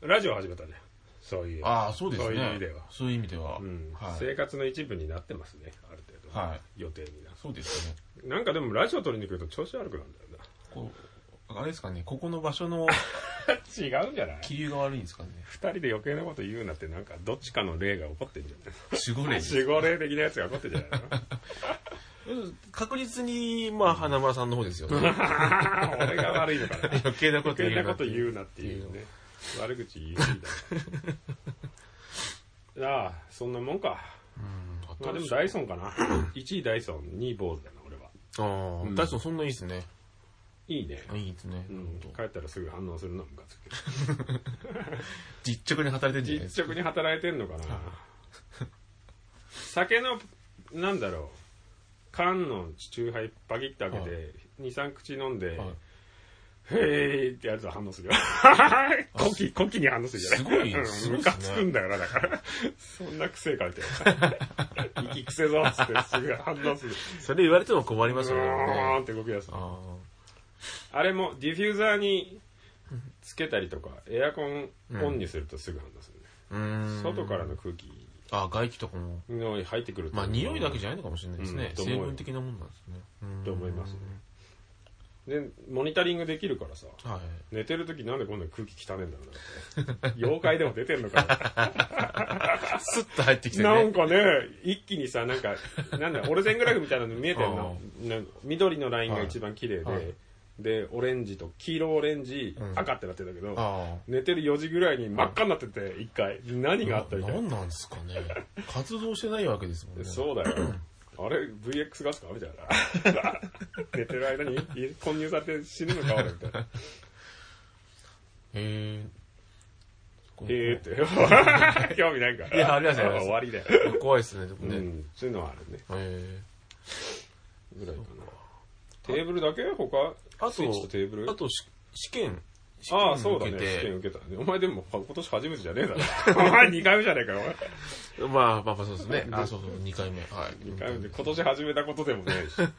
ラジオ始めたね。そういう。ああ、そうですね。そういう意味では。そういう意味では。うんはい。生活の一部になってますね、ある程度。は予定にな。そうですね。なんかでもラジオ撮りに来ると調子悪くなるんだよこう、あれですかね、ここの場所のな。違うんじゃない？気流が悪いんですかね。二人で余計なこと言うなってなんかどっちかの例が起こってんじゃない守護霊です。守護霊的なやつが起こってんじゃない 確実に、まあ、花村さんの方ですよね。の 俺が悪いのかな余計なこと余計言うななこと言うなっていうね悪口言い過ぎだああそんなもんかうん。まあでもダイソンかな 1位ダイソン2位坊主だな俺はああ、うんダイソンそんないいですね。いいねいいですね。うん帰ったらすぐ反応するのムカつくけど 実直に働いてるんじゃないですか。実直に働いてんのかな 酒のなんだろう缶のチューハイパキッと開けて23口飲んで、はいへーってやると反応するよ。コキ、コキに反応するじゃない？すごいうんすごいねムカつくんだよな、だから。そんな癖かみたいな。息癖ぞっつってすぐ反応する。それ言われても困りますうよーんっね。て動き出す。ああれもディフューザーにつけたりとか、エアコンオンにするとすぐ反応するね。あ。うーん。外からの空気あ、外気とかも。の入ってくると。まあ、匂いだけじゃないのかもしれないですね。うん成分的なもんなんですね。うんと思いますねでモニタリングできるからさはい。寝てる時なんでこんなに空気汚ねえんだろうな 妖怪でも出てんのかな スッと入ってきてね。なんかね一気にさなんかなんだオルゼングラフみたいなの見えてんの？な緑のラインが一番綺麗で、はいでオレンジと黄色オレンジ、うん赤ってなってたけどあ寝てる4時ぐらいに真っ赤になってて一回何があったみたいな何なんですかね。活動してないわけですもんね。そうだよ。あれ VX ガスかみたいな。寝てる間に混入されて死ぬのか俺みたいな。へえ。へえって。興味ないから。いやありますあります終わりだよ。怖いですね、でもね。へうん。そういうのはあるね。え。ぐらいかな。テーブルだけ？他？あスイッチとテーブル？あとし試験。試ああ、験そうだね。試験受けたね。お前でも今年初めてじゃねえだろ。お前2回目じゃねえかよ、お前。まあまあまあそうですね。あそうそう、2回目。はい。2回目で今年始めたことでもねえし。確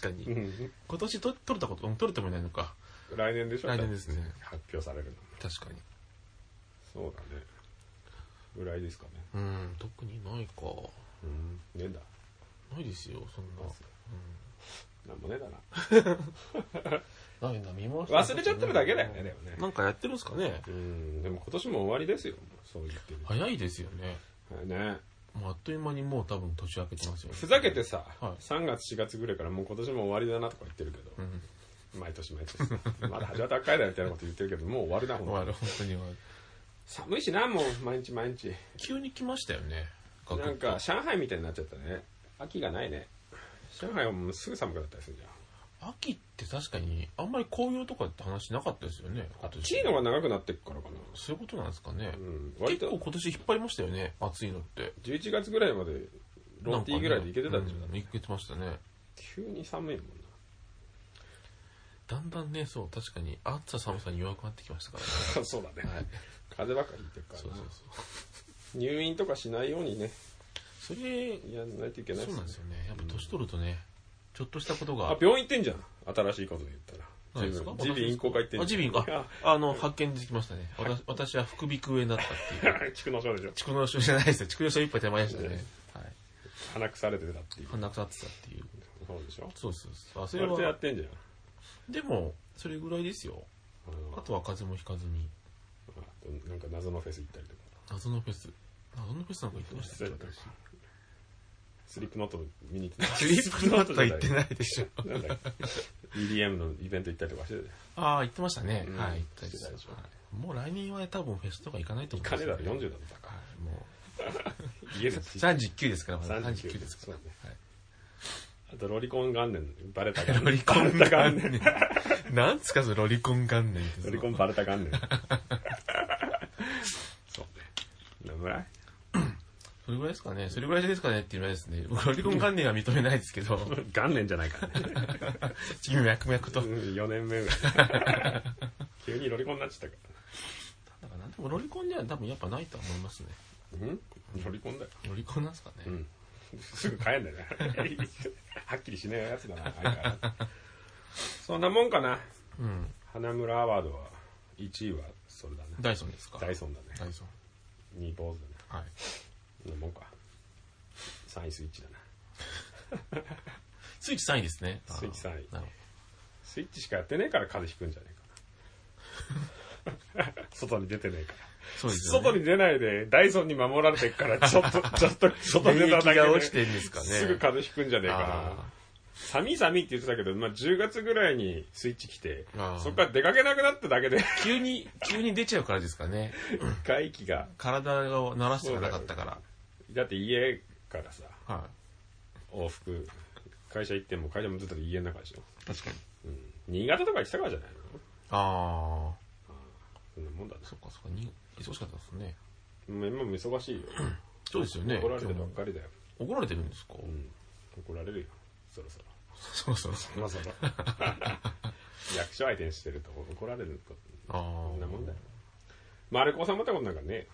かに。うん今年と取れたこと、うん取れてもいないのか。来年でしょ来年ですね。発表されるの。確かに。そうだね。ぐらいですかね。うん、特にないか。うん。ねえんだ。ないですよ、そんな。なんもねえだな。ないな、見ま忘れちゃってるだけだよね、でもね。なんかやってるんですかね。うん、でも今年も終わりですよ、そう言ってる。早いですよね。ね。もうあっという間にもう多分年明けてますよね。ふざけてさ、はい3月4月ぐらいからもう今年も終わりだなとか言ってるけど、うん。毎年毎年。まだ始まったばっかりだよみたいなこと言ってるけど、もう終わるな、ほんと終わる、本当に終わる。寒いしな、もう毎日毎日。急に来ましたよね。なんか、上海みたいになっちゃったね。秋がないね。上海はもうすぐ寒くなったりするじゃん。秋って確かに、あんまり紅葉とかって話なかったですよね。今年チーノが長くなってくからかな。そういうことなんですかね。うん、割と結構今年引っ張りましたよね、暑いのって。11月ぐらいまでロンティーぐらいでいけてたんじゃうんん、いけてましたね。急に寒いもんだんだんね、そう、確かに暑さ寒さに弱くなってきましたからね。な。そうだね。はい。風邪ばっかりひいてるからなそうそうそう。入院とかしないようにね、それ、やんないといけないそうなんですよね。やっぱ年取るとね、ちょっとしたことが。あ、病院行ってんじゃん。新しいことで言ったら。何ですか？自分耳鼻咽喉科行ってんあ、じゃん。耳鼻咽喉あ、あの、発見できましたね。私私は副鼻腔炎だったっていう。蓄膿症でしょ。蓄膿症じゃないですよ。蓄膿症一杯手前でしたね。はい。鼻腐れてたっていう。鼻腐ってたっていう。そうでしょ？そうそうそう。あ、それそれとやっは、てんじゃん。でも、それぐらいですよ。あのあとは風邪もひかずに。あとなんか謎のフェス行ったりとか。謎のフェス。謎のフェスなんか行ってましたっけ私スリップノート見に行ってスリップノートは行ってないでしょ。なんだっけ EDM のイベント行ったりとかしてたじああ、行ってましたね。うんはい、行ったりしてたでしょはいもう来年は多分フェスとか行かないと。思うんですよ金だろ、40だぞ、バカ。はい、も家でう。39ですから、まだ39 39ですから。そうねはいあとロリコン元年、バレた元年。ロリコンバレた元年。なんつかそのロリコン元年って。ロリコンバレた元年。そうね。何ぐらい？それぐらいですかね。それぐらいですかねっていうのはですね、僕ロリコン元年は認めないですけど、元年じゃないからね。次脈々と。4年目ぐらい。急にロリコンになっちゃったかだからなんでもロリコンには多分やっぱないとは思いますね。ら。ん？ロリコンだよ。ロリコンなんですかね。うん。すぐ帰んだよね。はっきりしないやつだな、相変わらずそんなもんかな。うん。花村アワードは、1位はそれだね。ダイソンですかダイソンだね。ダイソン。2坊主だね。はい。なもんか。3位スイッチだな。スイッチ3位ですね。スイッチ3位スイッチしかやってねえから風邪ひくんじゃねえかな。外に出てねえから。ど。そうですよね。外に出ないで、ダイソンに守られてっから、ちょっと、ちょっと、外に出ただけで、落ちてんですかね。すぐ風邪ひくんじゃねえかなあ。寒い寒いって言ってたけど、まあ、10月ぐらいにスイッチ来てそっから出かけなくなっただけで、ー急に、急に出ちゃうからですかね。外気が、体を慣らしてなかったから。だって家からさ、は往復、会社行っても、会社もずっと家の中でしょ。い。確かに。うん。新潟とか行ってたからじゃないの？あそんなもんだねあ。。そっかそっか。に忙しかったですね。もう今も忙しいよ。そうですよね。怒られてばっかりだよ。怒られてるんですか？うん。怒られるよ。そろそろ。そろそろ。そろそろ。役所相手にしてると怒られること。ああ。そんなもんだよ。丸子収まったことなんかね。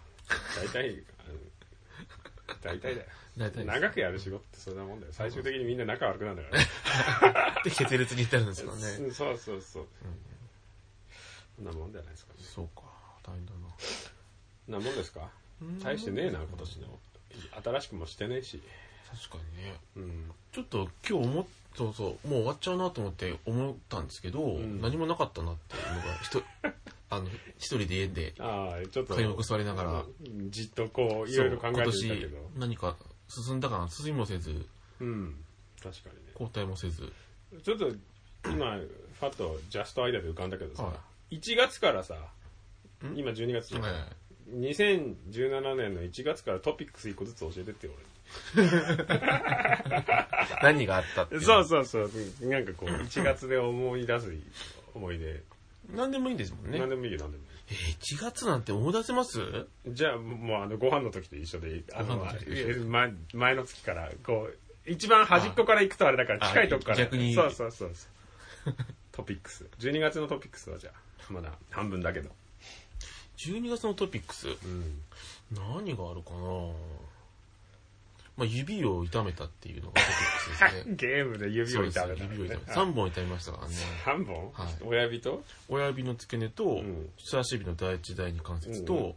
大体、あの大体だよ。大体長くやる仕事ってそんなもんだよ。最終的にみんな仲悪くなるんだからね。で、決裂に至るんですかね。うんそうそうそう。そんなもんじゃないですかね。そうか。大変だな。なもんですか？大してねえな、今年の。新しくもしてねえし。確かにね。うん。ちょっと今日思っそうそう、もう終わっちゃうなと思って思ったんですけど、ん何もなかったなっていうのが、あの、一人で家で、ああ、ちょっと。開幕座りながら、じっとこう、いろいろ考えてたけど今。年何か進んだかな、進みもせず、うん。確かにね。交代もせず、ちょっと、今、ファッとジャストアイデアで浮かんだけどさ、は1月からさ、ん？今12月じゃんはいはい2017年の1月からトピックス1個ずつ教えてってよ、何があったって。そうそうそう。うんなんかこう、1月で思い出す思い出。何でもいいんですもんね何。でもいいよ、何でもいえー、1月なんて思い出せます？い。じゃあ、もうあの、ご飯の時と一緒でいい、あの、前前の月から、こう、一番端っこから行くとあれだから、あ近いとこから。逆にそうそうそうそう。トピックス。12月のトピックスはじゃあ、まだ半分だけど。12月のトピックス、うん。何があるかな？まあ、指を痛めたっていうのがトピックスですね。ゲームで指を痛めた、そうです指を痛めた。あ3本痛めましたからね。3本、はい親指と？親指の付け根と、ん人差し指の第一第二関節と、うん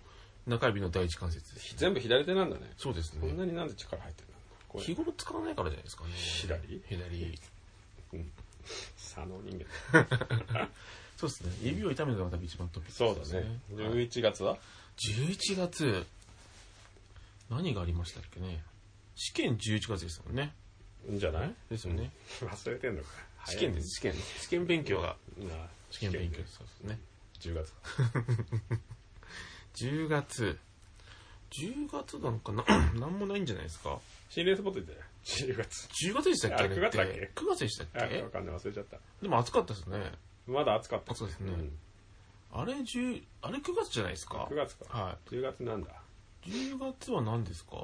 中指の第一関節です。全部左手なんだね。そうですね。こんなになんで力入ってるの？日頃使わないからじゃないですかね。左？左。左脳人間。そうですね。指を痛めたのが多分一番トピックスそうだね。はい11月は？11月、何がありましたっけね。試験11月ですもんね。んじゃない？ですよね。忘れてんのか。試験です、試験。試験勉強が。試験勉強そうですね。10月。10月。10月なんかな、なんもないんじゃないですか。心霊スポット行ったよ。10月。10月でしたっけ？ああれ9月だっけ ?9 月でしたっあ、けわかんない。忘れちゃった。でも暑かったですね。まだ暑かった。暑かったですねうんあれ10、あれ9月じゃないですか？9月か。は10月なんだ。い。10月は何ですか？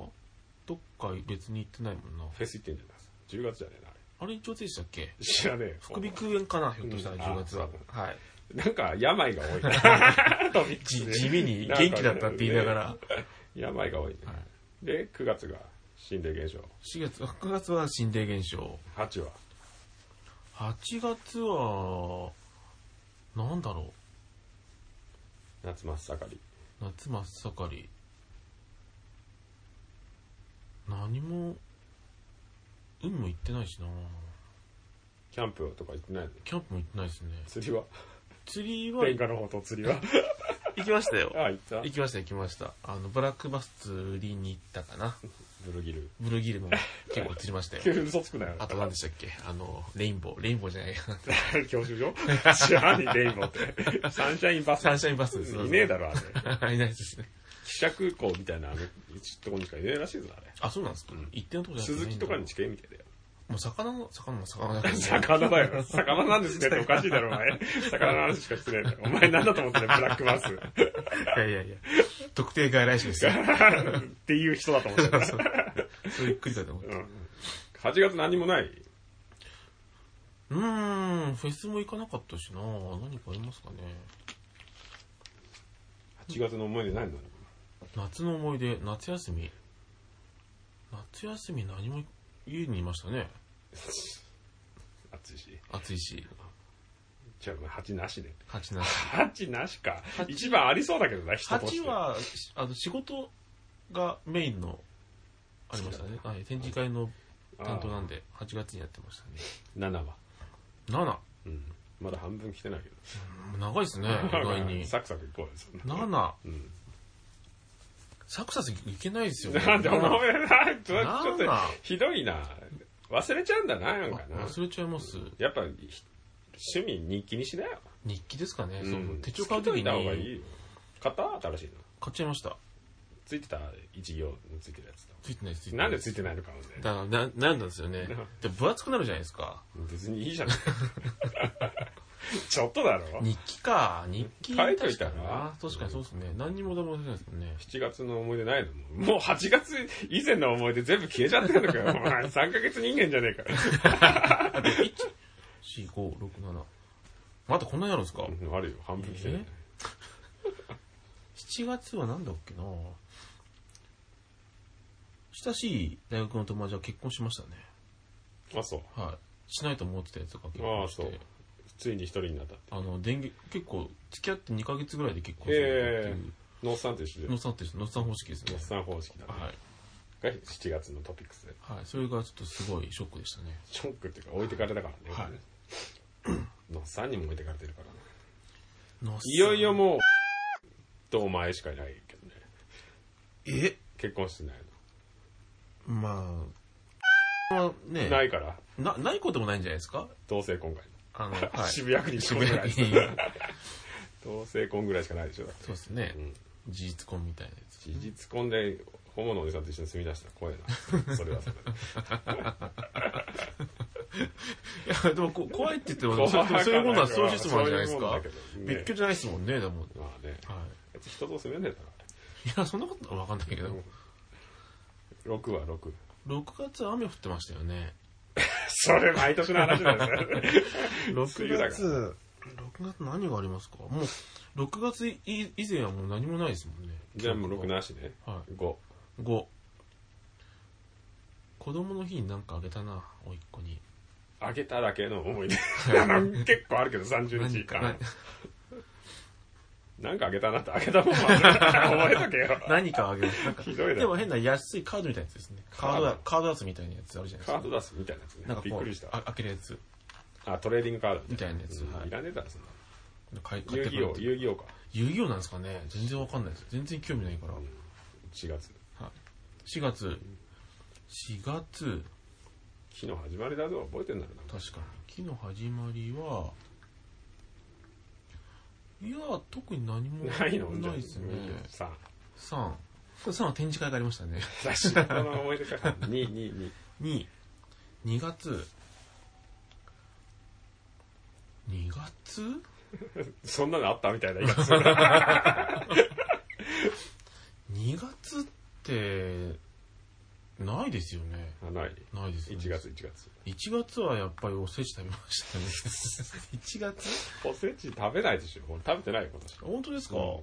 どっか別に行ってないもんな。フェス行ってんじゃないですか。10月じゃねえな、ああれ一応でしたっけ？れ。知らねえよ。副鼻腔炎かなひょっとしたらうん10月ははい。なんか、病が多いな。トピックスじね地味に元気だったって言いながら。病が多いね。で、9月が心霊現象。4月、9月は心霊現象。8は？8月は、なんだろ夏真っ盛り。う。夏真っ盛り。何も、海も行ってないしなキャンプとか行ってないの？キャンプも行ってないですね。釣りは？釣りは天下の方と釣りは？行きましたよ。あ、行った？行きました行きました。あの、ブラックバス釣りに行ったかな。ブルギル。ブルーギルも結構釣りましたよ。嘘つくなよ。あと何でしたっけ？あの、レインボー。レインボーじゃない。教習所？知らレインボーって。サンシャインバス。サンシャインバスです。いねえだろ、あれ。いないですね。記者空港みたいな、あの、とこにしかいねえらしいぞ、あれ。あ、そうなんですか一定のとこじゃなくて鈴木とかに近いみたいだよ。もう魚の、魚の魚だからね魚だよ。魚なんですねっておかしいだろ、お前。魚の話しかしてないんだよ。お前なんだと思ってんだよ、ブラックバス。いやいやいや。特定外来種ですよ。っていう人だと思ってた。そうゆっくりかと思って。うん8月何もない？うーん、フェスも行かなかったしな何かありますかね。8月の思い出ないの？夏の思い出、夏休み。夏休み何も家にいましたね。暑いし。暑いし。じゃあ、8なしで。八なし。8なしか。八一番ありそうだけどな、人として。八は、しあの、仕事がメインの、ありましたね。はい、展示会の担当なんで、8月にやってましたね。7は。7。うん。まだ半分来てないけど。うん長いですね、意外に。サクサクいこうよ、そんな。7。うん。サクサクいけないですよね。なんでお前な、ちょ7ちょっとひどいな。忘れちゃうんだな、なんかな。忘れちゃいます。やっぱ、ひ趣味日記にしなよ。日記ですかね。うんそう手帳買うときに。買った新しいの。買っちゃいました。ついてた一行ついてるやつだ。ついてないです。なんでついててないのかもね。だから、な、なんなんですよね。で、分厚くなるじゃないですか。別にいいじゃん。ちょっとだろ？日記か。日記。書いといたら？確かにそうですね。何にもでもないですもんね。7月の思い出ないの？もうもう8月以前の思い出全部消えちゃってるのかよ。お前3ヶ月人間じゃねえか。あと、1、4、5、6、7。またこんなにあるんですか？うんあるよ、半分来てる。7月はなんだっけな？親しい大学の友達は結婚しましたね。あ、そう。はい。しないと思ってたやつが結ああ、婚して。そう。ついに一人になったって。あの、電撃、結構、付き合って2ヶ月ぐらいで結婚するっていう。ノースさんと一緒で。ノッサンって、ノッサン方式ですねノー。スさん方式だね。はい。が7月のトピックスで。はい。それがちょっとすごいショックでしたね。ショックっていうか置いてかれたからね。はいのっさんにも置いてかれてるからね。のいよいよもう、とお前しかいないけどね。え？結婚してないまあ、まあねの。ないから、な、ないこともないんじゃないですか？同性婚があの、はい。渋谷区に渋谷区に。同性婚ぐらいしかないでしょ。そうですねう。ん事実婚みたいなやつ。事実婚で、ホモのおじさんと一緒に住み出したら怖いな。それはそれで。いや、でもこ怖いって言っても、怖そういうものは相思相愛じゃないですか別居じゃないですもんね、でも。まあね。は別に人と住めねえだい。いや、そんなことはわかんないけど。ろ。6は6。6月雨降ってましたよね。それ毎年の話なんですよ。6梅雨だか月、6月何がありますか？もう、6月い以前はもう何もないですもんね。じゃあもう6なしね。は5。5。子供の日になんかあげたな、おいっ子に。あげただけの思い出。結構あるけど、30日何間。なんかあげたなって、あげたもんは覚えとけよ。何かあげる。なんかひどいなでも変な安いカードみたいなやつですね。カードだ、カードダースみたいなやつあるじゃないですか。カード出すみたいなやつねなんか。びっくりした。あ開けるやつ。あ、トレーディングカードみたいなやつうんはいいらねえだろ、そんな。買い買遊戯王、ってくるって遊戯王か。遊戯王なんですかね全然わかんないです。全然興味ないから。4月。4月。4月、昨日始まりだぞ、覚えてんだろうな。確かに。昨日始まりは、いや、特に何もないの？ないですね。さ3。これ3は展示会がありましたね。あ、雑誌の思い出か。2、2、2。2、2月。2月？そんなのあったみたいな言い方する。2月って、ないですよね。あ、ない。ないですよね。1月、1月。1月はやっぱりおせち食べましたね。1月？おせち食べないでしょ。俺食べてないよ、今年。本当ですか、うん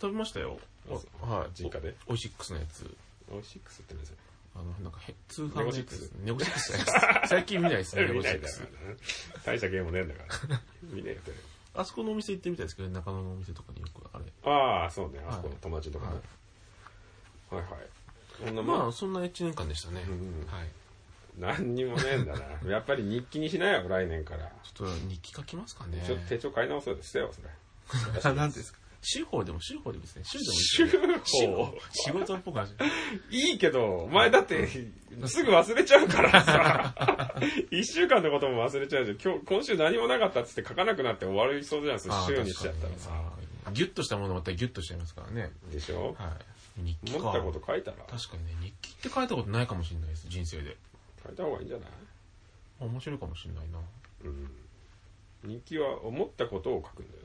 食べましたよ。はい。実家で？オイシックスのやつ。オイシックスって何ですよ。あの、なんかへ、通販のやつですね。ネゴシックスじゃないです。最近見ないですね、ネゴシックス。。大したゲームねえんだから。見ねえよあそこのお店行ってみたいですけど、中野のお店とかによくあれ。ああ、そうね。あそこの友達のとこねはい。はいはい。こんなまあ。そんな1年間でしたね。うんはい。何にもねえんだな。やっぱり日記にしなよ、来年から。ちょっと日記書きますかね。ちょっと手帳買い直そうですよ、それ。あ、何ですか？週報でも週報でもいいですね。週でもいいです週ね。週報報。仕事っぽく話 いいけど、お前だって、すぐ忘れちゃうからさ。一週間のことも忘れちゃうじゃん。今日、今週何もなかったっつって書かなくなって終わりそうじゃん、そのあー週にしちゃったらさ。ギュッとしたものまたギュッとしちゃいますからね。でしょ？はい。日記か。思ったこと書いたら、確かにね、日記って書いたことないかもしれないです、人生で。書いた方がいいんじゃない？面白いかもしれないな。うん。日記は思ったことを書くんだよ。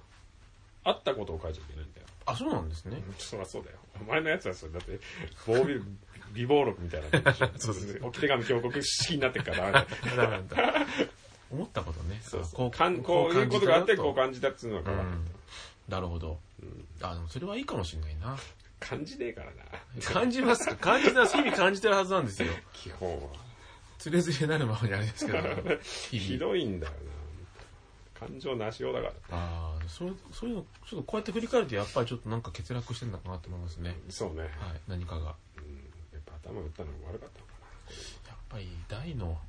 あったことを書いちゃいけないんだよ。あ、そうなんですね。そりゃそうだよ。お前のやつはそれだって、棒ビル、微暴録みたいなことでしょ。そうです置き手紙峡谷式になってっからダメだよ。ダメなんだ。思ったことね。そうそう。こかんこういうことがあって、こう感感じたっつうのがじたよとうん書かないと。なるほど。あ、でもそれはいいかもしれないな。感じねえからな。感じますか？感じてます。日々感じてるはずなんですよ。基本は。つれづれなるままにあれですけど。ひ。どいんだよな。感情なしようだから。ああ、そう、そういうの、ちょっとこうやって振り返るとやっぱりちょっとなんか欠落してるのかなと思いますね。そうね。はい、何かが。やっうん。やっぱ頭打ったのが悪かったのかぱり大の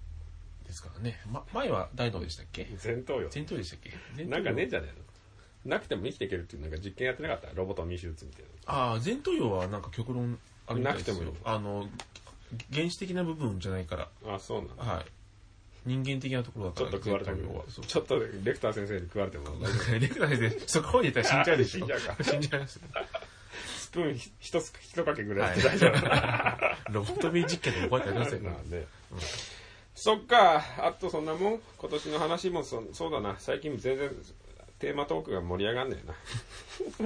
ですからね。ま、前は大のでしたっけ？な。前頭葉。前頭でしたっけ？なんかねえんじゃねえの？なくても生きていけるっていうなんか実験やってなかった？ロボトミー手術みたいああ、前頭葉はなんか極論あるみたいですよ。なくてもいいあの、原始的な部分じゃないから。な。あ、そうなんだ。はい。人間的なところだから。ちょっと食われたけど前頭葉は。そうちょっとレクター先生に食われてもレクターで、そこまで言ったら死んじゃうでしょ。死んじゃうか死んじゃいます。スプーンひ一つ一かけぐらいで大丈夫。ロボトミー実験で覚えてありませんまあね。そっか、あとそんなもん？今年の話もそそうだな。最近全然テーマトークが盛り上がんねえ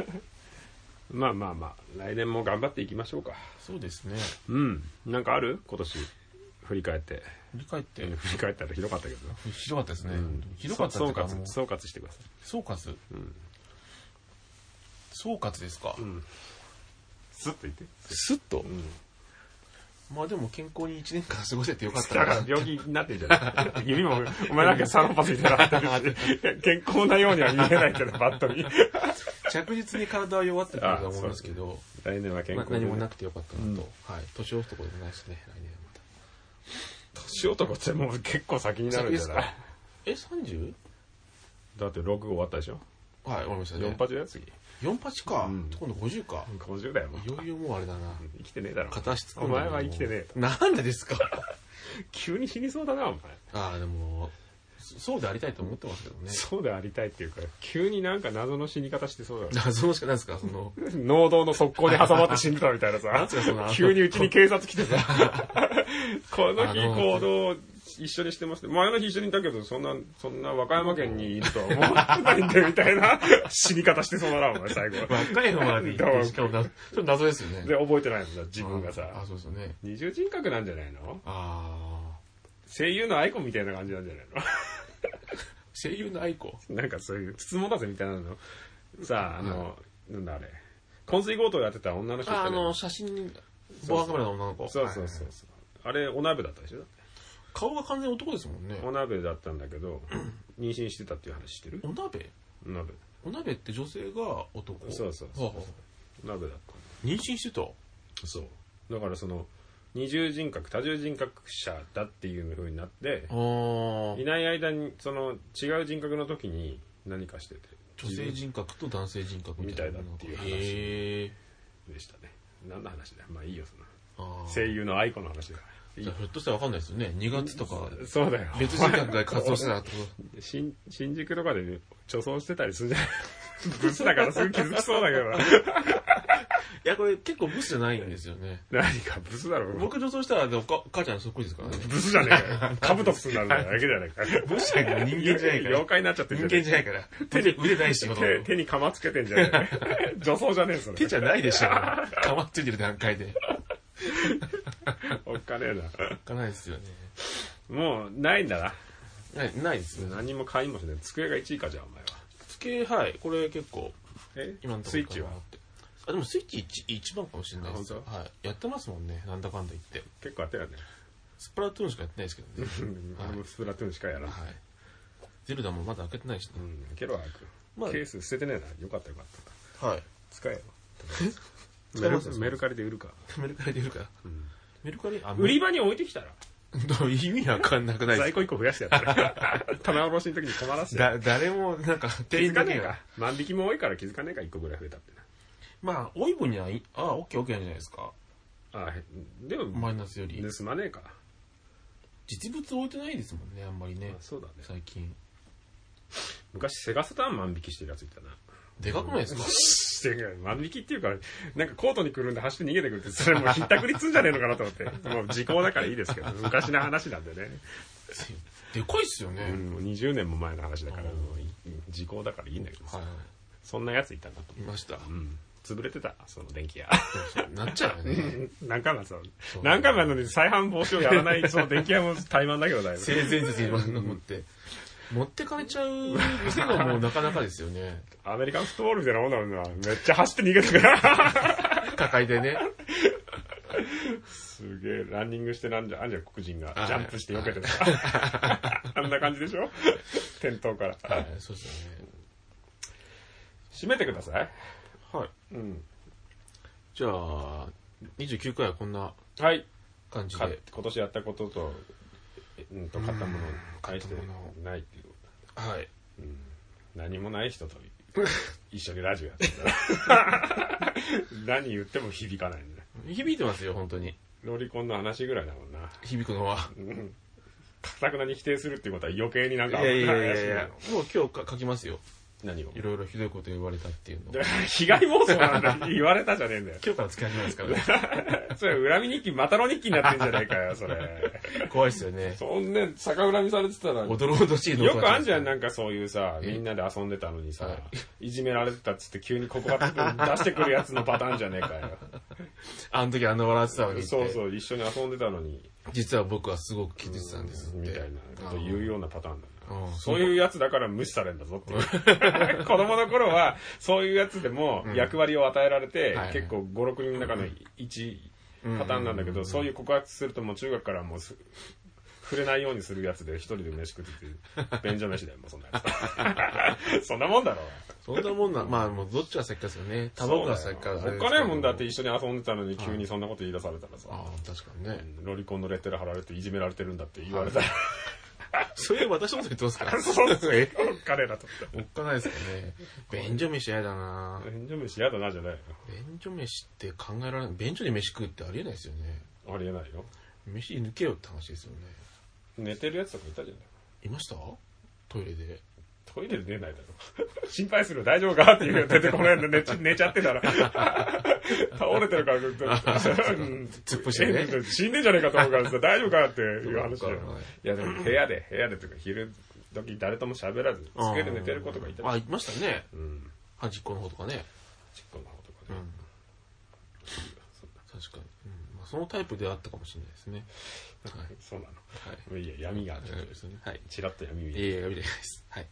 な。まあまあまあ、来年も頑張っていきましょうか。そうですね。うん。なんかある？今年振り返って。振り返って、振り返ったらひどかったけど。ひどかったですね。うんひどかった総うか、もう括、総括してください。総括。ん総括ですか？んスッと言って。スッと？うん。まあでも健康に1年間過ごせてよかっただから病気になってんじゃない指も、お前なんかサロンパスみたいな健康なようには見えないけど、バットに。着実に体は弱ってくるとは思いますけど、来年は健まあ康で何もなくてよかったなと。はい。年男でもないしね、来年はまた。年男ってもう結構先になるんじゃない？え、30? だって6終わったでしょ？はい、終わりましたね。4発だよ、次。4八か。うん今度50か。50だよ、もういよいよもうあれだな。生きてねえだろ。片足突っ込おんで前は生きてねえと。なんでですか急に死にそうだな、お前。ああ、でも、そそうでありたいと思ってますけどね。そうでありたいっていうか、急になんか謎の死に方してそうだよ。謎のしかないですか？その、農道の側溝に挟まって死んでたみたいなさ 急にうちに警察来てさ、この日行動一緒にしてますって前の日一緒にいたけど、そんな、そんな和歌山県にいるとは思ってないんだよみたいな死に方してそうだな、お前最後。若いのまで行って、しかもな、ちょっと謎ですよね。で、覚えてないもんだ、自分があ、さ。そうですよね。二重人格なんじゃないの？ああ、声優のアイコンみたいな感じなんじゃない 声優のアイコ。のなんかそういう、つつもたせみたいなの。さあ、あの、なんだあれ。昏睡強盗やってた女の人ああの、写真、防犯カメラの女の子。そうそうそうそう。あれ、おなべだったでしょ？顔が完全に男ですもんね。おなべだったんだけど、妊娠してたっていう話してる？おなべ？おなべ。おなべって女性が男？そうそうそうおなべだっ妊娠してたた？そう。だからその、二重人格、多重人格者だっていう風になって、いない間に、その、違う人格の時に何かしてて。女性人格と男性人格みたいなみたいだっていう話でしたね。何の話だよ。まあいいよ、その。声優のアイコンの話だから。ひょっとしたらわかんないですよね2月とかそうだよ。別人格が活動してたってこ新新宿とかで貯蔵してたりするんじゃないブスだからすぐ気づきそうだけどな。といやこれ結構ブスじゃないんですよね何かブスだろ。僕女装したらでもお母母ちゃんそっくりですからねブスじゃねえかよ。カブトプスになるだけじゃねえかよ。ブスじゃないから人間じゃないから妖怪になっちゃって人んじゃね間じゃないから手で腕ないし手手に鎌つけてんじゃねえ 女装じゃねえそれ。手じゃないでしょかまついてる段階でおっかねえな。いかないですよねもう、ないんだな。ないないですね何も買いもしない。机が1位かじゃあ、お前は。机はいこれ結構え？今のところスイッチは？あでもスイッチ一一番かもしれないですはいやってますもんねなんだかんだ言って結構あったよね。スプラトゥーンしかやってないですけどね俺もスプラトゥーンしかやらん。はいゼルダもまだ開けてないしねうん、ケロ早く。まあケース捨ててねえな。よかったよかった。はい使えよ。使えますよメルメルカリで売るか。メルカリで売るからうん メルカリあ売り場に置いてきたら。どう意味わかんなくない在庫1個増やしてやったら。棚卸しの時に困らせて。だ誰もなんか気店づかねえか？万引きも多いから気づかねえか、1個ぐらい増えたってまあ多い分にはいああオッケーオッケーなんじゃないですかな。ああ、でも、マイナスより盗まねえか。実物置いてないですもんねあんまりねあそうだね。最近昔、セガサターン万引きしてるやついたな。でかくないですか？してる万引きっていうか、なんかコートに来るんで走って逃げてくるって、それもうひったくりつんじゃねえのかなと思って。もう時効だからいいですけど、昔の話なんでね。でかいっすよね、うん、もう20年も前の話だから、もうい時効だからいいんだけどさはいはそんなやついたんだと。いいましたうん。潰れてた、その電気屋。なっちゃうよね何回もそう。何回もやるのに再販防止をやらない、その電気屋も怠慢だけどだよ。性善説に持って持ってかれちゃう店がもうなかなかですよね アメリカンフットボールみたいなもんだもんな。めっちゃ走って逃げてくる。抱えてねすげえ、ランニングしてなんじゃ、あんじゃ黒人がはいジャンプして避けてた。あんな感じでしょ？店頭から。はいそうですよね閉めてください。はいうん。じゃあ29回はこんな感じで今年やったことと、うんと、買ったものに対してないっていう。はいうん何もない人と一緒にラジオやってたら 何言っても響かないんだね。響いてますよ本当にロリコンの話ぐらいだもんな。響くのはうん。かたくなに否定するっていうことは余計になんかいやいやいやい怪しやもう今日か書きますよ何を？いろいろひどいこと言われたっていうの。被害妄想なんだ言われたじゃねえんだよ。今日から使い始めますからね。それ恨み日記、またの日記になってんじゃないかよ、それ。怖いっすよね。そんな逆恨みされてたら。おどろおどしいのよくあんじゃん、ななんかそういうさ、え？みんなで遊んでたのにさ、、はい。じめられてたっつって急にここが出してくるやつのパターンじゃねえかよ。あの時あんな笑ってたのにって。そうそう、一緒に遊んでたのに、実は僕はすごく気づいてたんですって。みたいなこと言うようなパターンだそういうやつだから無視されるんだぞっていう。子供の頃は、そういうやつでも役割を与えられて、はい結構5、6人の中の1、パターンなんだけど、そういう告白するともう中学からもうす触れないようにするやつで一人で飯食ってて、便所飯だよ、もうそんなやつ。そんなもんだろ。そんなもんな、まあ、もうどっちが先かですよね。タバコが先か。おっかないもんだって一緒に遊んでたのに急にそんなこと言い出されたらさ、ああ、確かにね。ロリコンのレッテル貼られていじめられてるんだって言われたら、それ私のこと言ってますか そうえお っかねえなと。おっかないですかね。便所飯嫌だな便所飯嫌だなじゃないよ。便所飯って考えられない。便所で飯食うってありえないですよね。ありえないよ。飯抜けよって話ですよね。寝てるやつとかいたじゃない。いました？トイレで。トイレで寝ないだろ。心配するよ大丈夫か？っていう出 てこないんで寝ち寝ちゃってたら。倒れてるから、うん突っ伏してねえ死んでんじゃねえかと思うからさ、大丈夫かっていう話だい。いやでも部屋で、部屋でというか昼時誰とも喋らず、机で寝てる子とかいたあ、いましたね。うん。端っこの方とかね。ちっこの方とかね。うん。確かに。うんまあ、そのタイプであったかもしれないですね。はい。そうなの。はい。いや、闇がちょっとそうですね。はい。チラッと闇見えいえいえ、やめてないです。はい。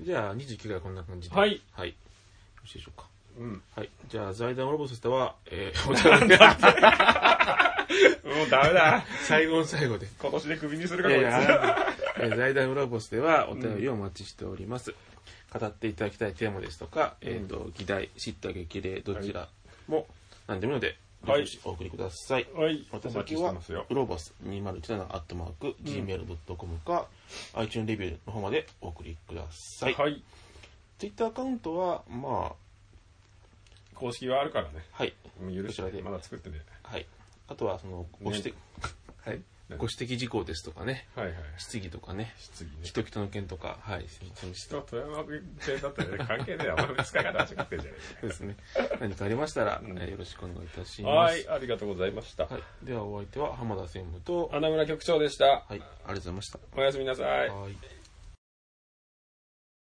じゃあ、29回はこんな感じで。はい。はい。よろしいでしょうか。うん。はい。じゃあ、財団ロボスとしては、えー、お便りもうダメだ。最後の最後で。今年でクビにするか、いこい財団裏ボスではお便りをお待ちしております。語っていただきたいテーマですとか、えっ、と、議題、知った激励、どちらも何でもいいので、はいお送りください。はい。お宛待先はちしてますよ、。ウロボス2017アットマーク、gmail.com か、iTunes レビューの方までお送りください。はい。Twitter アカウントは、ま公式はあるからね。あ、はい。許しちらでまだ作ってね。はい。あとは、その、ご指摘、はい。ご指摘事項ですとかね、はいはい。質疑とかね、質疑ね。人々の件とか、はい。人富山県だったらね、関係ねえよ。お前使い方間違ってんじゃねですね。何かありましたら、んえーよろしくお願いいたしえます。はい、ありがとうございました。はい。ではお相手は浜田専務と、穴村局長でした。はい、ありがとうございました。おやすみなさい。はい。